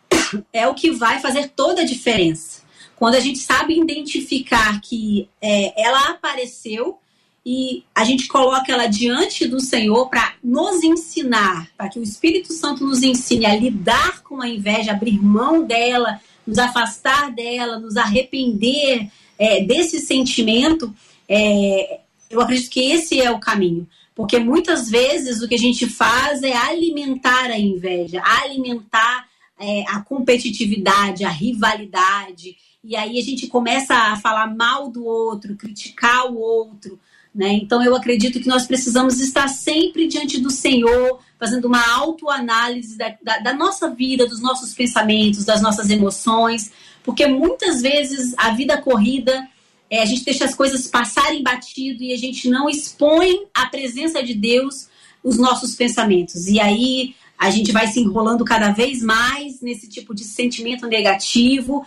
Speaker 4: é o que vai fazer toda a diferença. Quando a gente sabe identificar que é, ela apareceu e a gente coloca ela diante do Senhor para nos ensinar, para que o Espírito Santo nos ensine a lidar com a inveja, abrir mão dela, nos afastar dela, nos arrepender é, desse sentimento. É, eu acredito que esse é o caminho. Porque muitas vezes o que a gente faz é alimentar a inveja, alimentar é, a competitividade, a rivalidade, e aí a gente começa a falar mal do outro, criticar o outro. Né? Então, eu acredito que nós precisamos estar sempre diante do Senhor, fazendo uma autoanálise da, da, da nossa vida, dos nossos pensamentos, das nossas emoções, porque muitas vezes a vida corrida, é, a gente deixa as coisas passarem batido e a gente não expõe a presença de Deus os nossos pensamentos. E aí a gente vai se enrolando cada vez mais nesse tipo de sentimento negativo,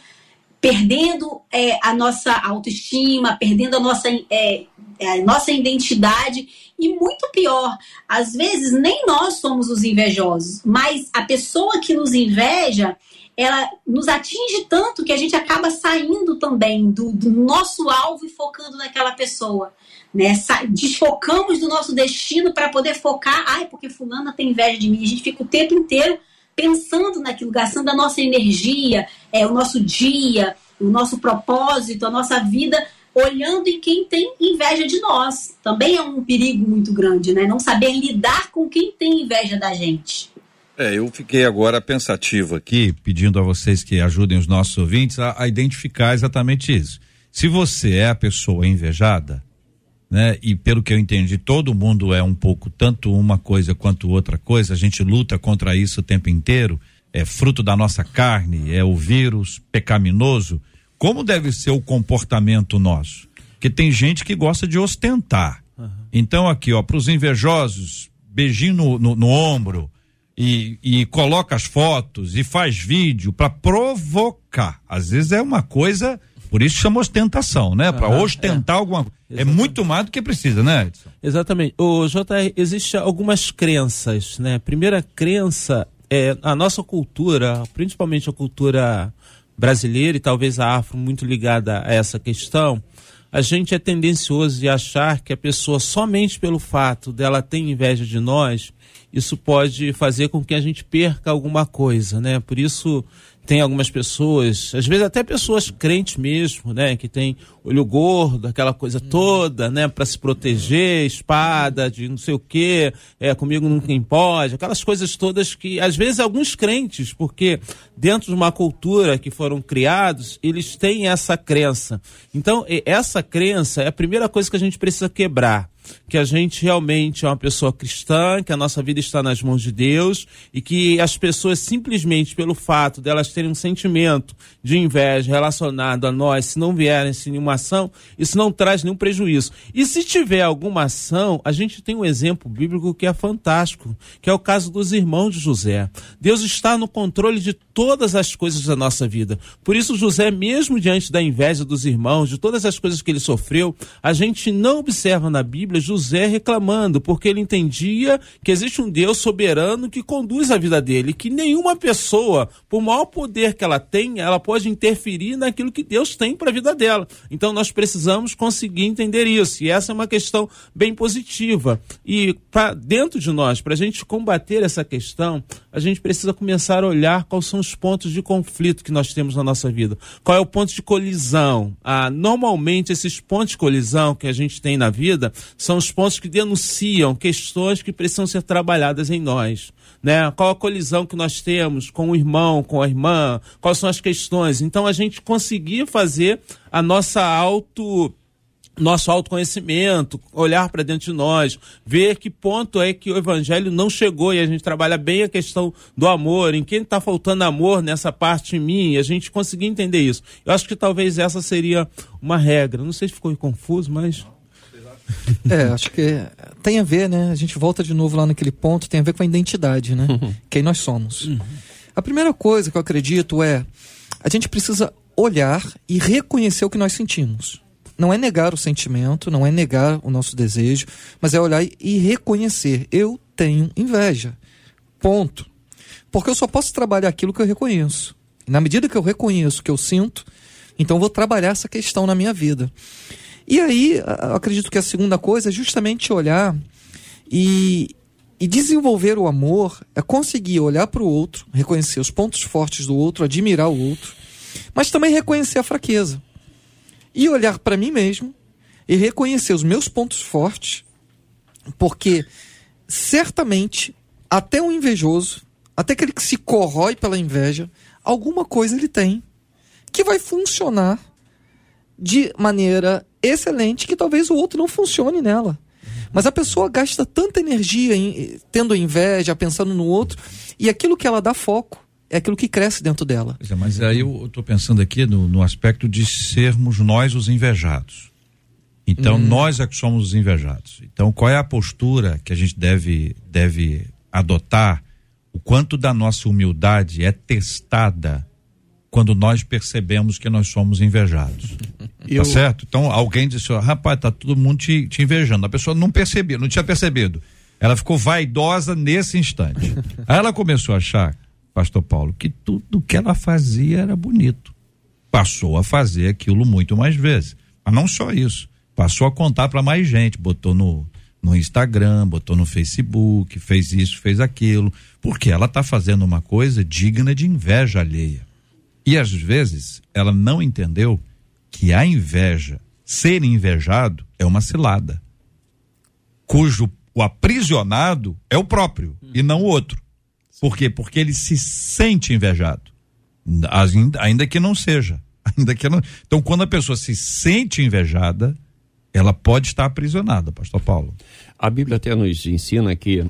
Speaker 4: perdendo é, a nossa autoestima, perdendo a nossa, é, a nossa identidade e muito pior, às vezes nem nós somos os invejosos, mas a pessoa que nos inveja, ela nos atinge tanto que a gente acaba saindo também do, do nosso alvo e focando naquela pessoa. Né? Desfocamos do nosso destino para poder focar, ai, porque fulana tem inveja de mim. A gente fica o tempo inteiro pensando naquilo, gastando a nossa energia, é, o nosso dia, o nosso propósito, a nossa vida, olhando em quem tem inveja de nós. Também é um perigo muito grande, né? Não saber lidar com quem tem inveja da gente.
Speaker 7: É, eu fiquei agora pensativo aqui, pedindo a vocês que ajudem os nossos ouvintes a, a identificar exatamente isso. Se você é a pessoa invejada, né? E pelo que eu entendi, todo mundo é um pouco tanto uma coisa quanto outra coisa, a gente luta contra isso o tempo inteiro, é fruto da nossa carne, é o vírus pecaminoso. Como deve ser o comportamento nosso? Porque tem gente que gosta de ostentar. Uhum. Então, aqui, ó, para os invejosos, beijinho no, no, no ombro, e, e, coloca as fotos e faz vídeo para provocar. Às vezes é uma coisa por isso chama ostentação, né? Para ostentar é. alguma coisa. É muito mais do que precisa, né, Edson?
Speaker 5: Exatamente. O JR, existe algumas crenças, né? Primeira crença é a nossa cultura, principalmente a cultura brasileira e talvez a afro muito ligada a essa questão, a gente é tendencioso de achar que a pessoa somente pelo fato dela ter inveja de nós, isso pode fazer com que a gente perca alguma coisa, né? Por isso tem algumas pessoas, às vezes até pessoas crentes mesmo, né, que tem olho gordo, aquela coisa toda, né, para se proteger, espada de não sei o quê, é comigo tem pode, aquelas coisas todas que às vezes alguns crentes, porque dentro de uma cultura que foram criados, eles têm essa crença. Então, essa crença é a primeira coisa que a gente precisa quebrar que a gente realmente é uma pessoa cristã, que a nossa vida está nas mãos de Deus e que as pessoas simplesmente pelo fato delas terem um sentimento de inveja relacionado a nós, se não vierem sem nenhuma ação, isso não traz nenhum prejuízo. E se tiver alguma ação, a gente tem um exemplo bíblico que é fantástico, que é o caso dos irmãos de José. Deus está no controle de todas as coisas da nossa vida. Por isso José, mesmo diante da inveja dos irmãos, de todas as coisas que ele sofreu, a gente não observa na Bíblia Bíblia José reclamando, porque ele entendia que existe um Deus soberano que conduz a vida dele, que nenhuma pessoa, por maior poder que ela tenha, ela pode interferir naquilo que Deus tem para a vida dela. Então nós precisamos conseguir entender isso, e essa é uma questão bem positiva. E para dentro de nós, para a gente combater essa questão, a gente precisa começar a olhar quais são os pontos de conflito que nós temos na nossa vida. Qual é o ponto de colisão? Ah, normalmente, esses pontos de colisão que a gente tem na vida são os pontos que denunciam questões que precisam ser trabalhadas em nós. Né? Qual a colisão que nós temos com o irmão, com a irmã, quais são as questões. Então, a gente conseguir fazer a nossa auto nosso autoconhecimento, olhar para dentro de nós, ver que ponto é que o evangelho não chegou e a gente trabalha bem a questão do amor, em quem está faltando amor nessa parte em mim, a gente conseguir entender isso. Eu acho que talvez essa seria uma regra. Não sei se ficou confuso, mas
Speaker 6: é, acho que tem a ver, né? A gente volta de novo lá naquele ponto, tem a ver com a identidade, né? Uhum. Quem nós somos. Uhum. A primeira coisa que eu acredito é a gente precisa olhar e reconhecer o que nós sentimos. Não é negar o sentimento, não é negar o nosso desejo, mas é olhar e reconhecer. Eu tenho inveja. Ponto. Porque eu só posso trabalhar aquilo que eu reconheço. E na medida que eu reconheço o que eu sinto, então eu vou trabalhar essa questão na minha vida. E aí, acredito que a segunda coisa é justamente olhar e, e desenvolver o amor, é conseguir olhar para o outro, reconhecer os pontos fortes do outro, admirar o outro, mas também reconhecer a fraqueza. E olhar para mim mesmo e reconhecer os meus pontos fortes, porque certamente até um invejoso até aquele que se corrói pela inveja, alguma coisa ele tem que vai funcionar de maneira excelente que talvez o outro não funcione nela. Mas a pessoa gasta tanta energia em, tendo inveja, pensando no outro, e aquilo que ela dá foco é aquilo que cresce dentro dela.
Speaker 7: É, mas aí eu estou pensando aqui no, no, aspecto de sermos nós os invejados. Então, hum. nós é que somos os invejados. Então, qual é a postura que a gente deve, deve adotar? O quanto da nossa humildade é testada quando nós percebemos que nós somos invejados. Tá Eu... Tá certo? Então alguém disse, rapaz, tá todo mundo te, te invejando. A pessoa não percebeu, não tinha percebido. Ela ficou vaidosa nesse instante. Aí ela começou a achar, pastor Paulo, que tudo que ela fazia era bonito. Passou a fazer aquilo muito mais vezes. Mas não só isso. Passou a contar para mais gente, botou no, no Instagram, botou no Facebook, fez isso, fez aquilo, porque ela está fazendo uma coisa digna de inveja alheia. E às vezes ela não entendeu que a inveja, ser invejado, é uma cilada, cujo o aprisionado é o próprio e não o outro. Por quê? Porque ele se sente invejado, ainda, ainda que não seja. Ainda que não... Então, quando a pessoa se sente invejada, ela pode estar aprisionada, Pastor Paulo.
Speaker 3: A Bíblia até nos ensina que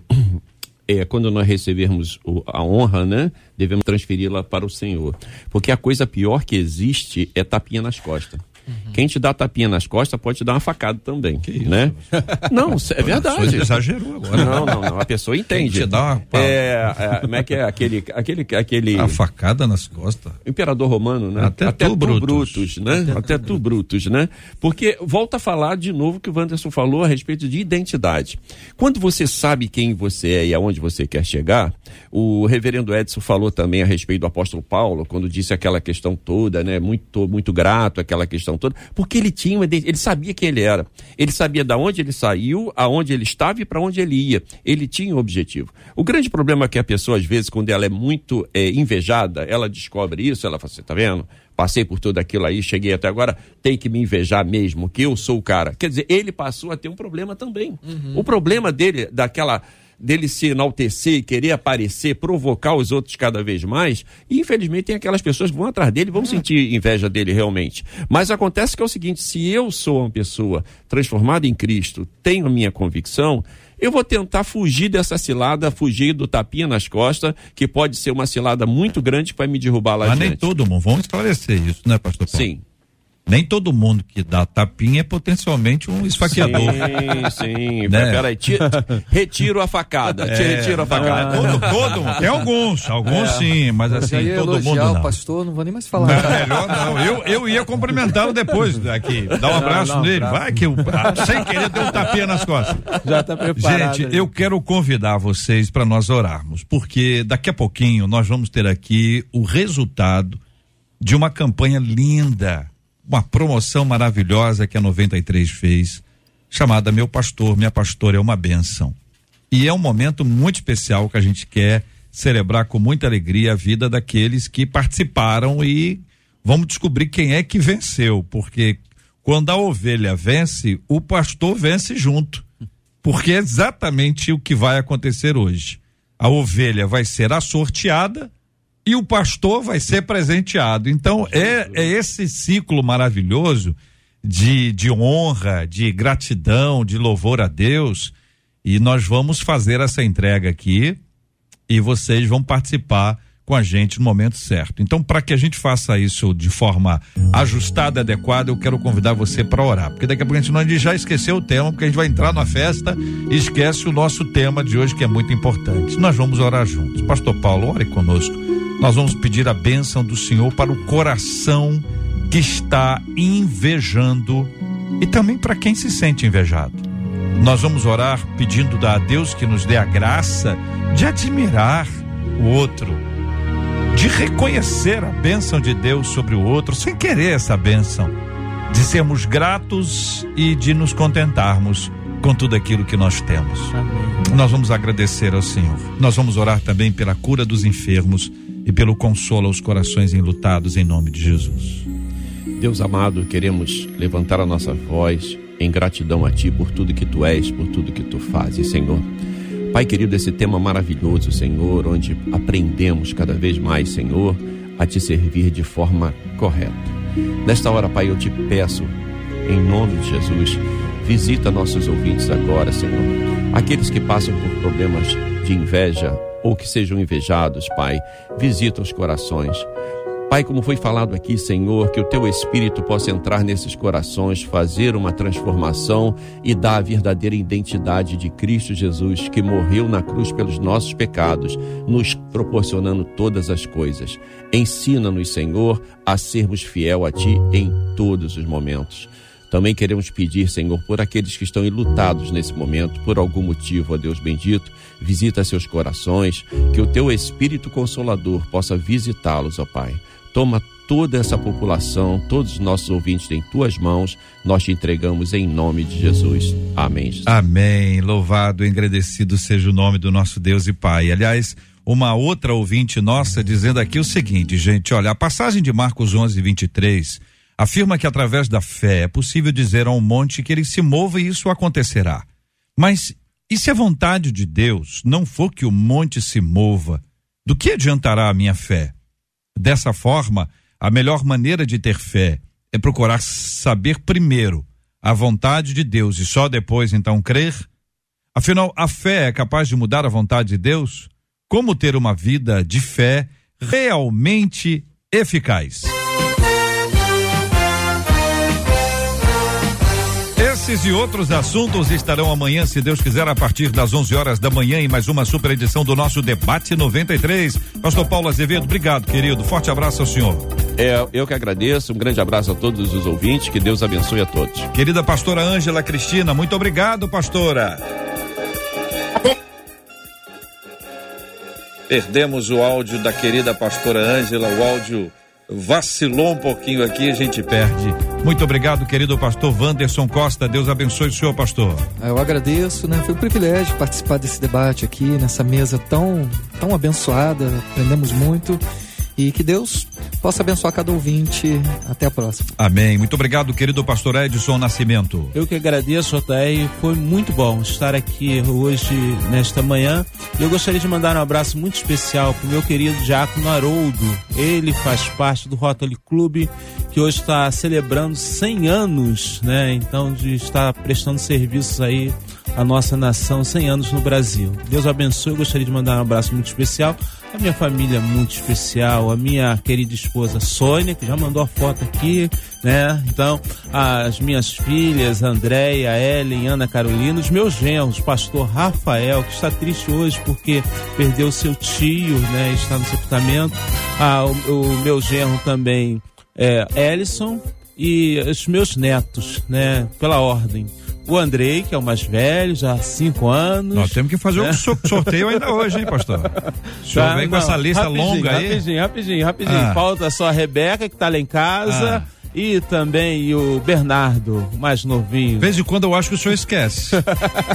Speaker 3: é, quando nós recebermos o, a honra, né, devemos transferi-la para o Senhor. Porque a coisa pior que existe é tapinha nas costas. Uhum. Quem te dá tapinha nas costas pode te dar uma facada também, que né? Não, é verdade. Você
Speaker 7: exagerou agora.
Speaker 3: Não, não, não, a pessoa entende. Te dá uma é, é, como é que é aquele aquele aquele
Speaker 7: a facada nas costas.
Speaker 3: Imperador romano, né?
Speaker 7: Até, Até tu, Brutus.
Speaker 3: Brutus, né? Até, Até tu Brutus, né? Porque volta a falar de novo que o Wanderson falou a respeito de identidade. Quando você sabe quem você é e aonde você quer chegar, o reverendo Edson falou também a respeito do apóstolo Paulo, quando disse aquela questão toda, né? Muito muito grato aquela questão questão toda, porque ele tinha uma, ele sabia quem ele era. Ele sabia de onde ele saiu, aonde ele estava e para onde ele ia. Ele tinha um objetivo. O grande problema é que a pessoa, às vezes, quando ela é muito é, invejada, ela descobre isso, ela fala assim, tá vendo? Passei por tudo aquilo aí, cheguei até agora, tem que me invejar mesmo, que eu sou o cara. Quer dizer, ele passou a ter um problema também. Uhum. O problema dele, daquela dele se enaltecer e querer aparecer, provocar os outros cada vez mais. E infelizmente tem aquelas pessoas que vão atrás dele, vão sentir inveja dele realmente. Mas acontece que é o seguinte: se eu sou uma pessoa transformada em Cristo, tenho a minha convicção, eu vou tentar fugir dessa cilada, fugir do tapinha nas costas, que pode ser uma cilada muito grande que vai me derrubar lá
Speaker 7: Mas
Speaker 3: adiante.
Speaker 7: nem todo mundo, vamos esclarecer isso, né, pastor Paulo?
Speaker 3: Sim.
Speaker 7: Nem todo mundo que dá tapinha é potencialmente um esfaqueador.
Speaker 3: Sim, sim. né? Peraí, retiro a facada. É, retiro a facada.
Speaker 7: Todo, todo, tem alguns, alguns é. sim, mas assim, todo mundo não.
Speaker 6: o pastor, não vou nem mais falar.
Speaker 7: Não, melhor não. Eu, eu ia cumprimentá-lo depois aqui, dar um abraço não, não, nele. Vai que eu, sem querer, deu um tapinha nas costas.
Speaker 6: Já tá preparado.
Speaker 7: Gente, eu quero convidar vocês para nós orarmos, porque daqui a pouquinho nós vamos ter aqui o resultado de uma campanha linda uma promoção maravilhosa que a 93 fez, chamada Meu Pastor, Minha Pastora é uma Benção. E é um momento muito especial que a gente quer celebrar com muita alegria a vida daqueles que participaram e vamos descobrir quem é que venceu, porque quando a ovelha vence, o pastor vence junto. Porque é exatamente o que vai acontecer hoje. A ovelha vai ser assorteada e o pastor vai ser presenteado. Então é, é esse ciclo maravilhoso de, de honra, de gratidão, de louvor a Deus. E nós vamos fazer essa entrega aqui e vocês vão participar com a gente no momento certo. Então, para que a gente faça isso de forma ajustada, adequada, eu quero convidar você para orar, porque daqui a pouco a gente não a gente já esqueceu o tema, porque a gente vai entrar na festa e esquece o nosso tema de hoje que é muito importante. Nós vamos orar juntos. Pastor Paulo, ore conosco nós vamos pedir a bênção do Senhor para o coração que está invejando e também para quem se sente invejado. Nós vamos orar pedindo a Deus que nos dê a graça de admirar o outro, de reconhecer a bênção de Deus sobre o outro, sem querer essa bênção, de sermos gratos e de nos contentarmos com tudo aquilo que nós temos. Amém. Nós vamos agradecer ao Senhor. Nós vamos orar também pela cura dos enfermos e pelo consolo aos corações enlutados em nome de Jesus.
Speaker 3: Deus amado, queremos levantar a nossa voz em gratidão a Ti por tudo que Tu és, por tudo que Tu fazes, Senhor. Pai querido, esse tema maravilhoso, Senhor, onde aprendemos cada vez mais, Senhor, a te servir de forma correta. Nesta hora, Pai, eu te peço, em nome de Jesus, visita nossos ouvintes agora, Senhor. Aqueles que passam por problemas de inveja ou que sejam invejados, Pai, visita os corações. Pai, como foi falado aqui, Senhor, que o teu Espírito possa entrar nesses corações, fazer uma transformação e dar a verdadeira identidade de Cristo Jesus, que morreu na cruz pelos nossos pecados, nos proporcionando todas as coisas. Ensina-nos, Senhor, a sermos fiel a Ti em todos os momentos. Também queremos pedir, Senhor, por aqueles que estão enlutados nesse momento, por algum motivo, ó Deus bendito, visita seus corações, que o teu Espírito Consolador possa visitá-los, ó Pai. Toma toda essa população, todos os nossos ouvintes em tuas mãos, nós te entregamos em nome de Jesus. Amém. Jesus.
Speaker 7: Amém. Louvado e agradecido seja o nome do nosso Deus e Pai. Aliás, uma outra ouvinte nossa dizendo aqui o seguinte, gente, olha, a passagem de Marcos 11, 23 afirma que através da fé é possível dizer a um monte que ele se mova e isso acontecerá. Mas e se a vontade de Deus não for que o monte se mova, do que adiantará a minha fé? Dessa forma, a melhor maneira de ter fé é procurar saber primeiro a vontade de Deus e só depois então crer. Afinal, a fé é capaz de mudar a vontade de Deus? Como ter uma vida de fé realmente eficaz? Esses e outros assuntos estarão amanhã, se Deus quiser, a partir das 11 horas da manhã, em mais uma super edição do nosso Debate 93. Pastor Paulo Azevedo, obrigado, querido. Forte abraço ao senhor.
Speaker 3: É, eu que agradeço. Um grande abraço a todos os ouvintes. Que Deus abençoe a todos.
Speaker 7: Querida pastora Ângela Cristina, muito obrigado, pastora. Perdemos o áudio da querida pastora Ângela, o áudio vacilou um pouquinho aqui, a gente perde. Muito obrigado, querido pastor Wanderson Costa. Deus abençoe o senhor, pastor.
Speaker 6: Ah, eu agradeço, né? Foi um privilégio participar desse debate aqui, nessa mesa tão, tão abençoada. Aprendemos muito. E que Deus possa abençoar cada ouvinte. Até a próxima.
Speaker 7: Amém. Muito obrigado, querido pastor Edson Nascimento.
Speaker 5: Eu que agradeço, Otair. Foi muito bom estar aqui hoje, nesta manhã. E eu gostaria de mandar um abraço muito especial para o meu querido Diácono Haroldo. Ele faz parte do Rotary Clube, que hoje está celebrando 100 anos, né? Então, de estar prestando serviços aí à nossa nação, 100 anos no Brasil. Deus abençoe. Eu gostaria de mandar um abraço muito especial a minha família muito especial, a minha querida esposa Sônia, que já mandou a foto aqui, né? Então, as minhas filhas, Andréia, Ellen, Ana Carolina, os meus genros, pastor Rafael, que está triste hoje porque perdeu seu tio, né? Está no sepultamento. Ah, o, o meu genro também é Ellison e os meus netos, né? Pela ordem o Andrei, que é o mais velho, já há cinco anos.
Speaker 7: Nós temos que fazer um sorteio ainda hoje, hein, pastor? O senhor tá, vem com essa lista longa
Speaker 5: aí. Rapidinho, rapidinho, rapidinho. Ah. Falta só a Rebeca, que está lá em casa. Ah e também o Bernardo, mais novinho. De
Speaker 7: vez em quando eu acho que o senhor esquece.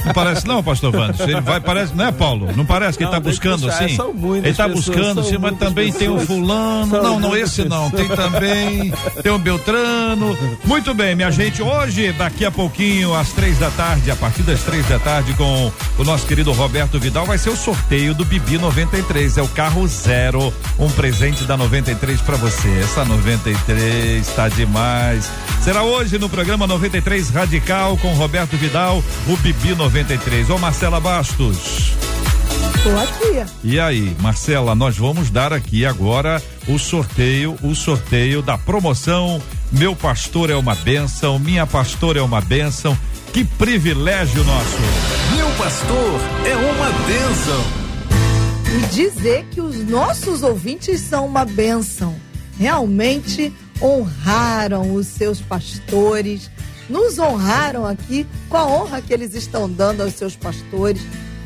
Speaker 7: não parece não, pastor Vandes? Ele vai, parece, não é, Paulo? Não parece que não, ele está buscando puxar, assim? ele está buscando assim, mas também pessoas. tem o fulano. São não, não, esse pessoas. não. Tem também, tem o Beltrano. Muito bem, minha gente, hoje, daqui a pouquinho, às três da tarde, a partir das três da tarde, com o nosso querido Roberto Vidal, vai ser o sorteio do Bibi 93. É o carro zero, um presente da 93 para você. Essa 93 está de demais. Será hoje no programa 93 Radical com Roberto Vidal, o Bibi 93. Ô Marcela Bastos.
Speaker 2: Tô aqui.
Speaker 7: E aí, Marcela, nós vamos dar aqui agora o sorteio, o sorteio da promoção Meu Pastor é uma bênção, Minha Pastora é uma bênção. Que privilégio nosso.
Speaker 8: Meu pastor é uma bênção.
Speaker 2: E dizer que os nossos ouvintes são uma bênção. Realmente honraram os seus pastores, nos honraram aqui com a honra que eles estão dando aos seus pastores.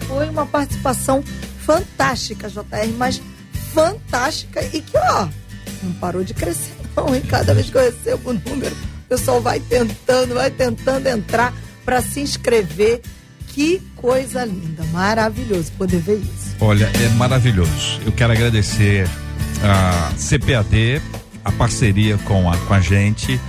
Speaker 2: Foi uma participação fantástica, JR, mas fantástica e que, ó, não parou de crescer, não, hein? Cada vez que eu recebo o número, o pessoal vai tentando, vai tentando entrar para se inscrever. Que coisa linda, maravilhoso poder ver isso.
Speaker 7: Olha, é maravilhoso. Eu quero agradecer a CPAD a parceria com a, com a gente,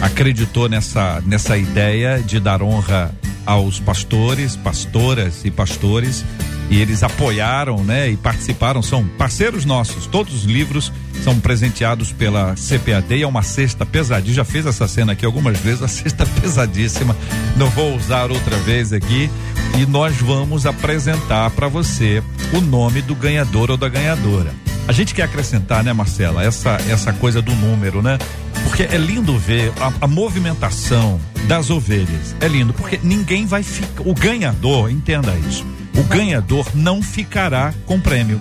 Speaker 7: acreditou nessa, nessa ideia de dar honra aos pastores, pastoras e pastores e eles apoiaram, né, e participaram, são parceiros nossos. Todos os livros são presenteados pela CPAD, é uma cesta pesadíssima. Já fez essa cena aqui algumas vezes, a cesta pesadíssima. Não vou usar outra vez aqui. E nós vamos apresentar para você o nome do ganhador ou da ganhadora. A gente quer acrescentar, né, Marcela, essa essa coisa do número, né? Porque é lindo ver a, a movimentação das ovelhas. É lindo, porque ninguém vai ficar. O ganhador, entenda isso o ganhador não ficará com prêmio.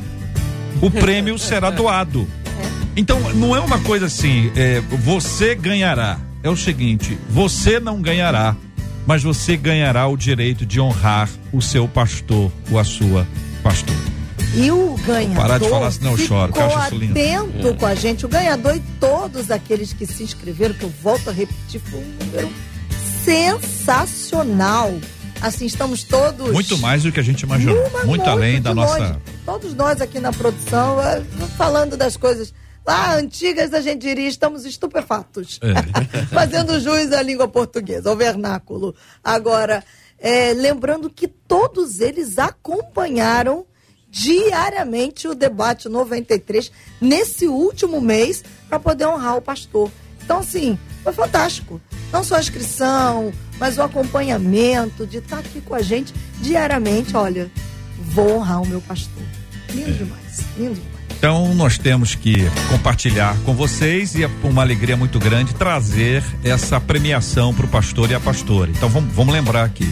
Speaker 7: O prêmio será doado. Então, não é uma coisa assim, é, você ganhará. É o seguinte, você não ganhará, mas você ganhará o direito de honrar o seu pastor ou a sua pastora.
Speaker 2: E o ganhador
Speaker 7: parar de falar senão eu choro,
Speaker 2: ficou atento é. com a gente. O ganhador e todos aqueles que se inscreveram, que eu volto a repetir, foi um número sensacional. Assim, estamos todos.
Speaker 7: Muito mais do que a gente imaginou. Muito, muito além da longe. nossa.
Speaker 2: Todos nós aqui na produção, eh, falando das coisas lá antigas, a gente diria, estamos estupefatos. É. Fazendo jus à língua portuguesa, ao vernáculo. Agora, é, lembrando que todos eles acompanharam diariamente o debate 93 nesse último mês para poder honrar o pastor. Então, assim, foi fantástico. Não só a inscrição, mas o acompanhamento de estar tá aqui com a gente diariamente. Olha, vou honrar o meu pastor. Lindo é. demais, lindo demais.
Speaker 7: Então nós temos que compartilhar com vocês e é uma alegria muito grande trazer essa premiação para o pastor e a pastora. Então vamos, vamos lembrar aqui.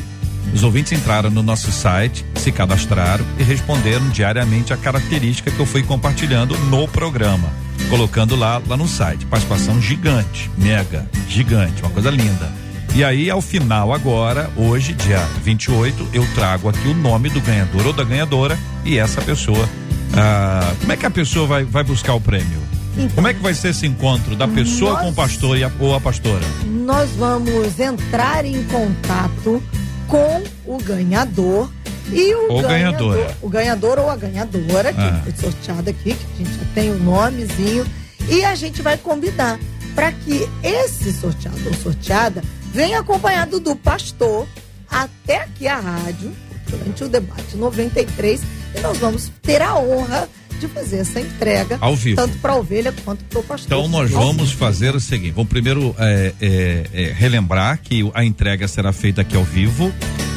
Speaker 7: Os ouvintes entraram no nosso site, se cadastraram e responderam diariamente a característica que eu fui compartilhando no programa, colocando lá lá no site. Participação gigante, mega, gigante, uma coisa linda. E aí, ao final, agora, hoje, dia 28, eu trago aqui o nome do ganhador ou da ganhadora e essa pessoa. Ah, como é que a pessoa vai, vai buscar o prêmio? Então, como é que vai ser esse encontro da pessoa nós, com o pastor e a, ou a pastora?
Speaker 2: Nós vamos entrar em contato com o ganhador e o
Speaker 7: ou ganhador, ganhadora.
Speaker 2: O ganhador ou a ganhadora, que ah. foi sorteado aqui, que a gente já tem o nomezinho, e a gente vai combinar para que esse sorteado ou sorteada vem acompanhado do pastor até aqui a rádio, durante o debate 93, e nós vamos ter a honra de fazer essa entrega
Speaker 7: ao vivo,
Speaker 2: tanto para a ovelha quanto para o pastor.
Speaker 7: Então nós vamos fazer o seguinte: vamos primeiro é, é, é, relembrar que a entrega será feita aqui ao vivo.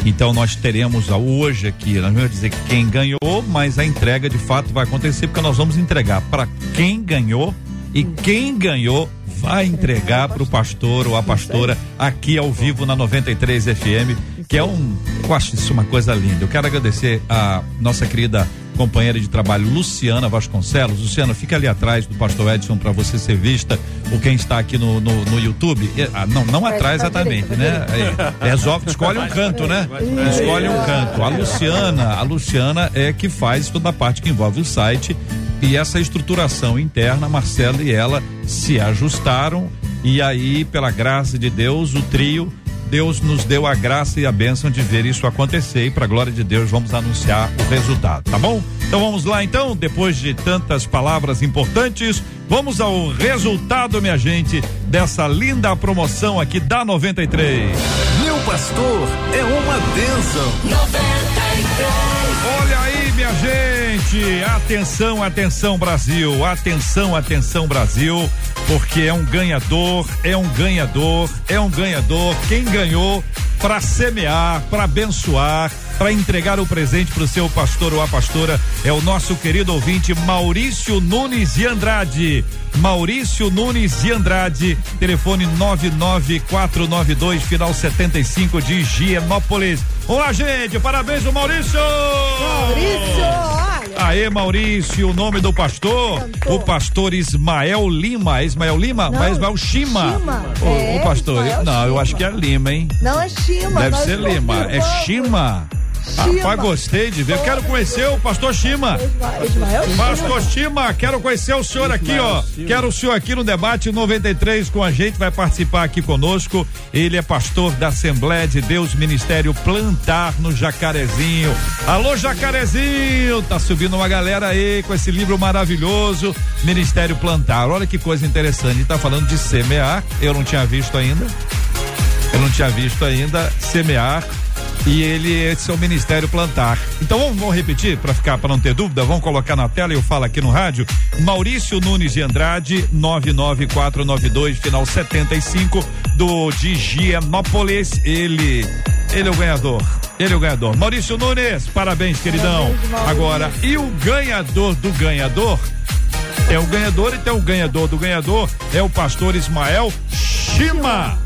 Speaker 7: Então nós teremos hoje aqui, nós vamos dizer quem ganhou, mas a entrega de fato vai acontecer porque nós vamos entregar para quem ganhou e quem ganhou vai entregar para o pastor. ou a pastora aqui ao vivo na 93 FM, que é um, eu acho isso uma coisa linda. Eu quero agradecer a nossa querida companheira de trabalho Luciana Vasconcelos. Luciana, fica ali atrás do pastor Edson para você ser vista, ou quem está aqui no, no, no YouTube. Ah, não, não atrás exatamente, né? É, resolve, escolhe um canto, né? Escolhe um canto. A Luciana, a Luciana é que faz toda a parte que envolve o site e essa estruturação interna, Marcelo e ela se ajustaram e aí, pela graça de Deus, o trio Deus nos deu a graça e a bênção de ver isso acontecer e para glória de Deus vamos anunciar o resultado, tá bom? Então vamos lá então, depois de tantas palavras importantes, vamos ao resultado, minha gente, dessa linda promoção aqui da 93.
Speaker 8: Meu pastor é uma bênção. 93.
Speaker 7: Olha aí, minha gente, atenção, atenção Brasil, atenção, atenção Brasil porque é um ganhador, é um ganhador, é um ganhador. Quem ganhou para semear, para abençoar, para entregar o presente para o seu pastor ou a pastora é o nosso querido ouvinte Maurício Nunes de Andrade. Maurício Nunes de Andrade, telefone 99492 final 75 de Higienópolis. Olá, gente, parabéns, Maurício!
Speaker 2: Maurício!
Speaker 7: Aê, Maurício, o nome do pastor? Cantou. O pastor Ismael Lima. É Ismael Lima? Não, Mas Ismael Shima.
Speaker 2: Shima.
Speaker 7: O, é, o pastor. Ismael não, Shima. eu acho que é Lima, hein?
Speaker 2: Não é Shima.
Speaker 7: Deve ser Lima. É Shima. Rapaz, gostei de ver. Quero conhecer o pastor Chima. Pastor Chima, quero conhecer o senhor aqui, ó. Quero o senhor aqui no debate 93 com a gente, vai participar aqui conosco. Ele é pastor da Assembleia de Deus Ministério Plantar no Jacarezinho. Alô, Jacarezinho! Tá subindo uma galera aí com esse livro maravilhoso, Ministério Plantar. Olha que coisa interessante. Tá falando de semear. Eu não tinha visto ainda. Eu não tinha visto ainda semear E ele, esse é o Ministério Plantar. Então vamos, vamos repetir para ficar, para não ter dúvida, vamos colocar na tela e eu falo aqui no rádio. Maurício Nunes de Andrade, 99492, final 75, do de Gianópolis. Ele, ele é o ganhador. Ele é o ganhador. Maurício Nunes, parabéns, queridão. Parabéns, Agora, e o ganhador do ganhador? É o ganhador, então o ganhador do ganhador é o pastor Ismael Shima.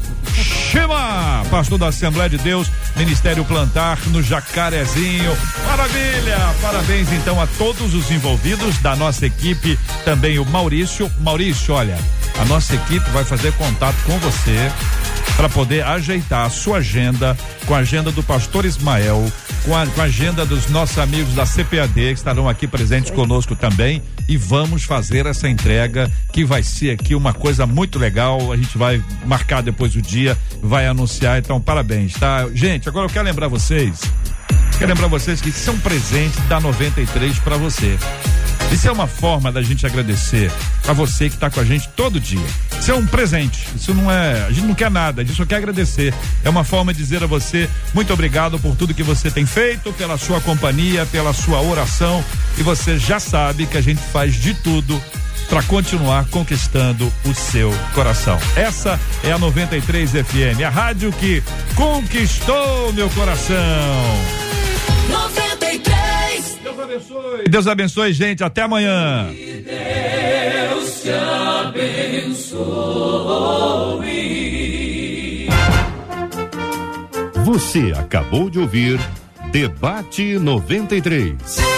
Speaker 7: Pastor da Assembleia de Deus, Ministério Plantar no Jacarezinho. Maravilha! Parabéns então a todos os envolvidos da nossa equipe, também o Maurício. Maurício, olha, a nossa equipe vai fazer contato com você para poder ajeitar a sua agenda com a agenda do pastor Ismael, com a, com a agenda dos nossos amigos da CPAD que estarão aqui presentes conosco também e vamos fazer essa entrega que vai ser aqui uma coisa muito legal. A gente vai marcar depois o dia, vai anunciar. Então, parabéns, tá? Gente, agora eu quero lembrar vocês, quero lembrar vocês que isso é um presente da 93 para você. Isso é uma forma da gente agradecer a você que está com a gente todo dia. Isso é um presente. Isso não é. A gente não quer nada, a gente só quer agradecer. É uma forma de dizer a você muito obrigado por tudo que você tem feito, pela sua companhia, pela sua oração. E você já sabe que a gente faz de tudo para continuar conquistando o seu coração. Essa é a 93 FM, a rádio que conquistou meu coração. 93. Deus abençoe. Deus abençoe, gente. Até amanhã. Que Deus te abençoe.
Speaker 8: Você acabou de ouvir Debate 93.